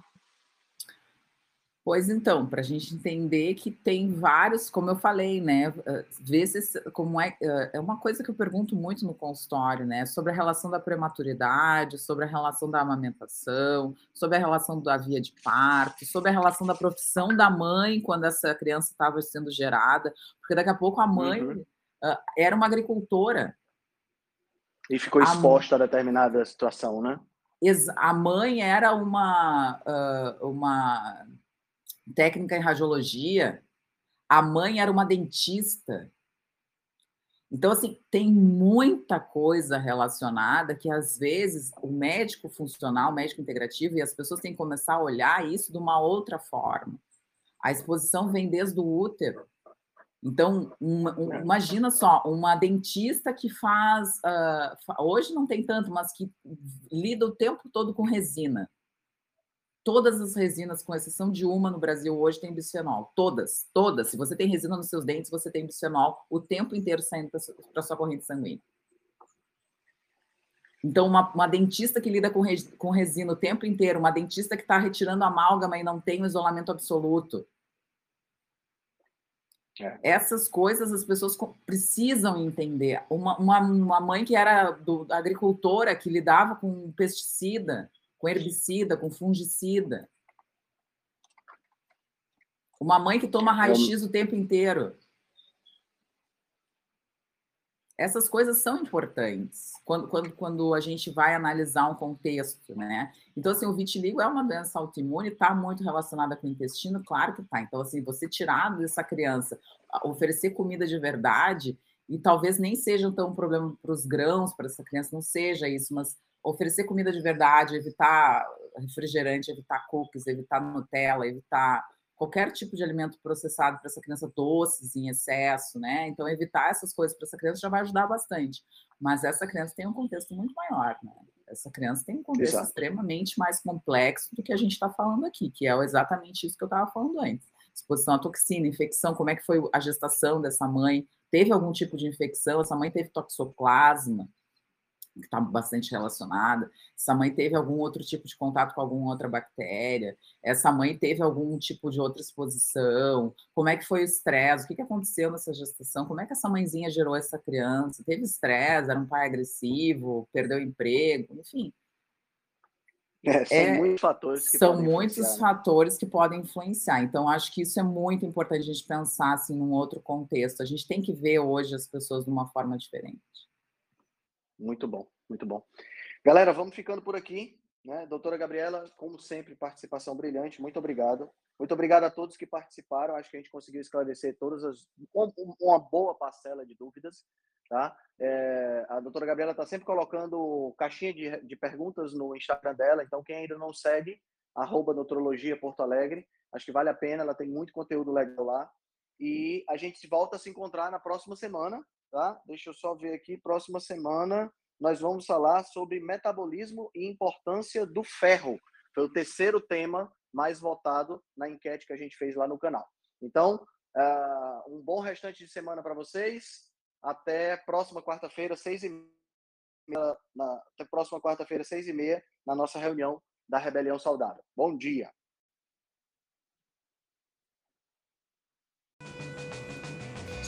Pois então, para a gente entender que tem vários, como eu falei, né? Ver se, como é, ah, é uma coisa que eu pergunto muito no consultório, né? Sobre a relação da prematuridade, sobre a relação da amamentação, sobre a relação da via de parto, sobre a relação da profissão da mãe quando essa criança estava sendo gerada, porque daqui a pouco a mãe uhum. uh, era uma agricultora. E ficou exposta a, a determinada situação, né? A mãe era uma, uh, uma técnica em radiologia, a mãe era uma dentista. Então, assim, tem muita coisa relacionada que, às vezes, o médico funcional, o médico integrativo, e as pessoas têm que começar a olhar isso de uma outra forma. A exposição vem desde o útero. Então, uma, um, imagina só, uma dentista que faz. Uh, hoje não tem tanto, mas que lida o tempo todo com resina. Todas as resinas, com exceção de uma no Brasil hoje, tem bisfenol. Todas, todas. Se você tem resina nos seus dentes, você tem bisfenol o tempo inteiro saindo para a sua corrente sanguínea. Então, uma, uma, dentista que lida com, com resina o tempo inteiro, uma dentista que está retirando amálgama e não tem o isolamento absoluto. É. Essas coisas as pessoas precisam entender. Uma, uma, uma mãe que era do, agricultora, que lidava com pesticida, com herbicida, com fungicida. Uma mãe que toma raio-x o tempo inteiro. Essas coisas são importantes quando, quando, quando a gente vai analisar um contexto, né? Então, assim, o vitiligo é uma doença autoimune, está muito relacionada com o intestino, claro que está. Então, assim, você tirar dessa criança, oferecer comida de verdade, e talvez nem seja tão um problema para os grãos, para essa criança, não seja isso, mas oferecer comida de verdade, evitar refrigerante, evitar cookies, evitar Nutella, evitar qualquer tipo de alimento processado para essa criança, doces em excesso, né? Então, evitar essas coisas para essa criança já vai ajudar bastante. Mas essa criança tem um contexto muito maior, né? Essa criança tem um contexto Exato. extremamente mais complexo do que a gente está falando aqui, que é exatamente isso que eu estava falando antes. Exposição à toxina, infecção, como é que foi a gestação dessa mãe? Teve algum tipo de infecção? Essa mãe teve toxoplasma? Que está bastante relacionada. Essa mãe teve algum outro tipo de contato com alguma outra bactéria. Essa mãe teve algum tipo de outra exposição. Como é que foi o estresse? O que, que aconteceu nessa gestação? Como é que essa mãezinha gerou essa criança? Teve estresse? Era um pai agressivo? Perdeu emprego? Enfim. É, são é, muitos fatores que são muitos fatores que podem influenciar. Então, acho que isso é muito importante a gente pensar assim num outro contexto. A gente tem que ver hoje as pessoas de uma forma diferente. Muito bom, muito bom. Galera, vamos ficando por aqui. Né? Doutora Gabriela, como sempre, participação brilhante. Muito obrigado. Muito obrigado a todos que participaram. Acho que a gente conseguiu esclarecer todas as uma boa parcela de dúvidas. Tá? É, a doutora Gabriela está sempre colocando caixinha de, de perguntas no Instagram dela. Então, quem ainda não segue, arroba Doutorologia Porto Alegre. Acho que vale a pena, ela tem muito conteúdo legal lá. E a gente volta a se encontrar na próxima semana, tá? Deixa eu só ver aqui, próxima semana nós vamos falar sobre metabolismo e importância do ferro. Foi o terceiro tema mais votado na enquete que a gente fez lá no canal. Então, uh, um bom restante de semana para vocês. Até próxima quarta-feira, seis e meia, na, até próxima quarta-feira, seis e meia, na nossa reunião da Rebelião Saudável. Bom dia!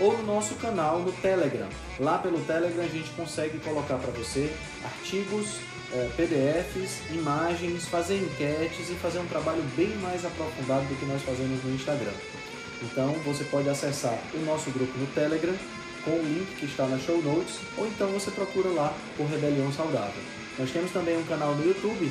ou no nosso canal no Telegram. Lá pelo Telegram a gente consegue colocar para você artigos, eh, PDFs, imagens, fazer enquetes e fazer um trabalho bem mais aprofundado do que nós fazemos no Instagram. Então você pode acessar o nosso grupo no Telegram com o link que está na show notes, ou então você procura lá por Rebelião Saudável. Nós temos também um canal no YouTube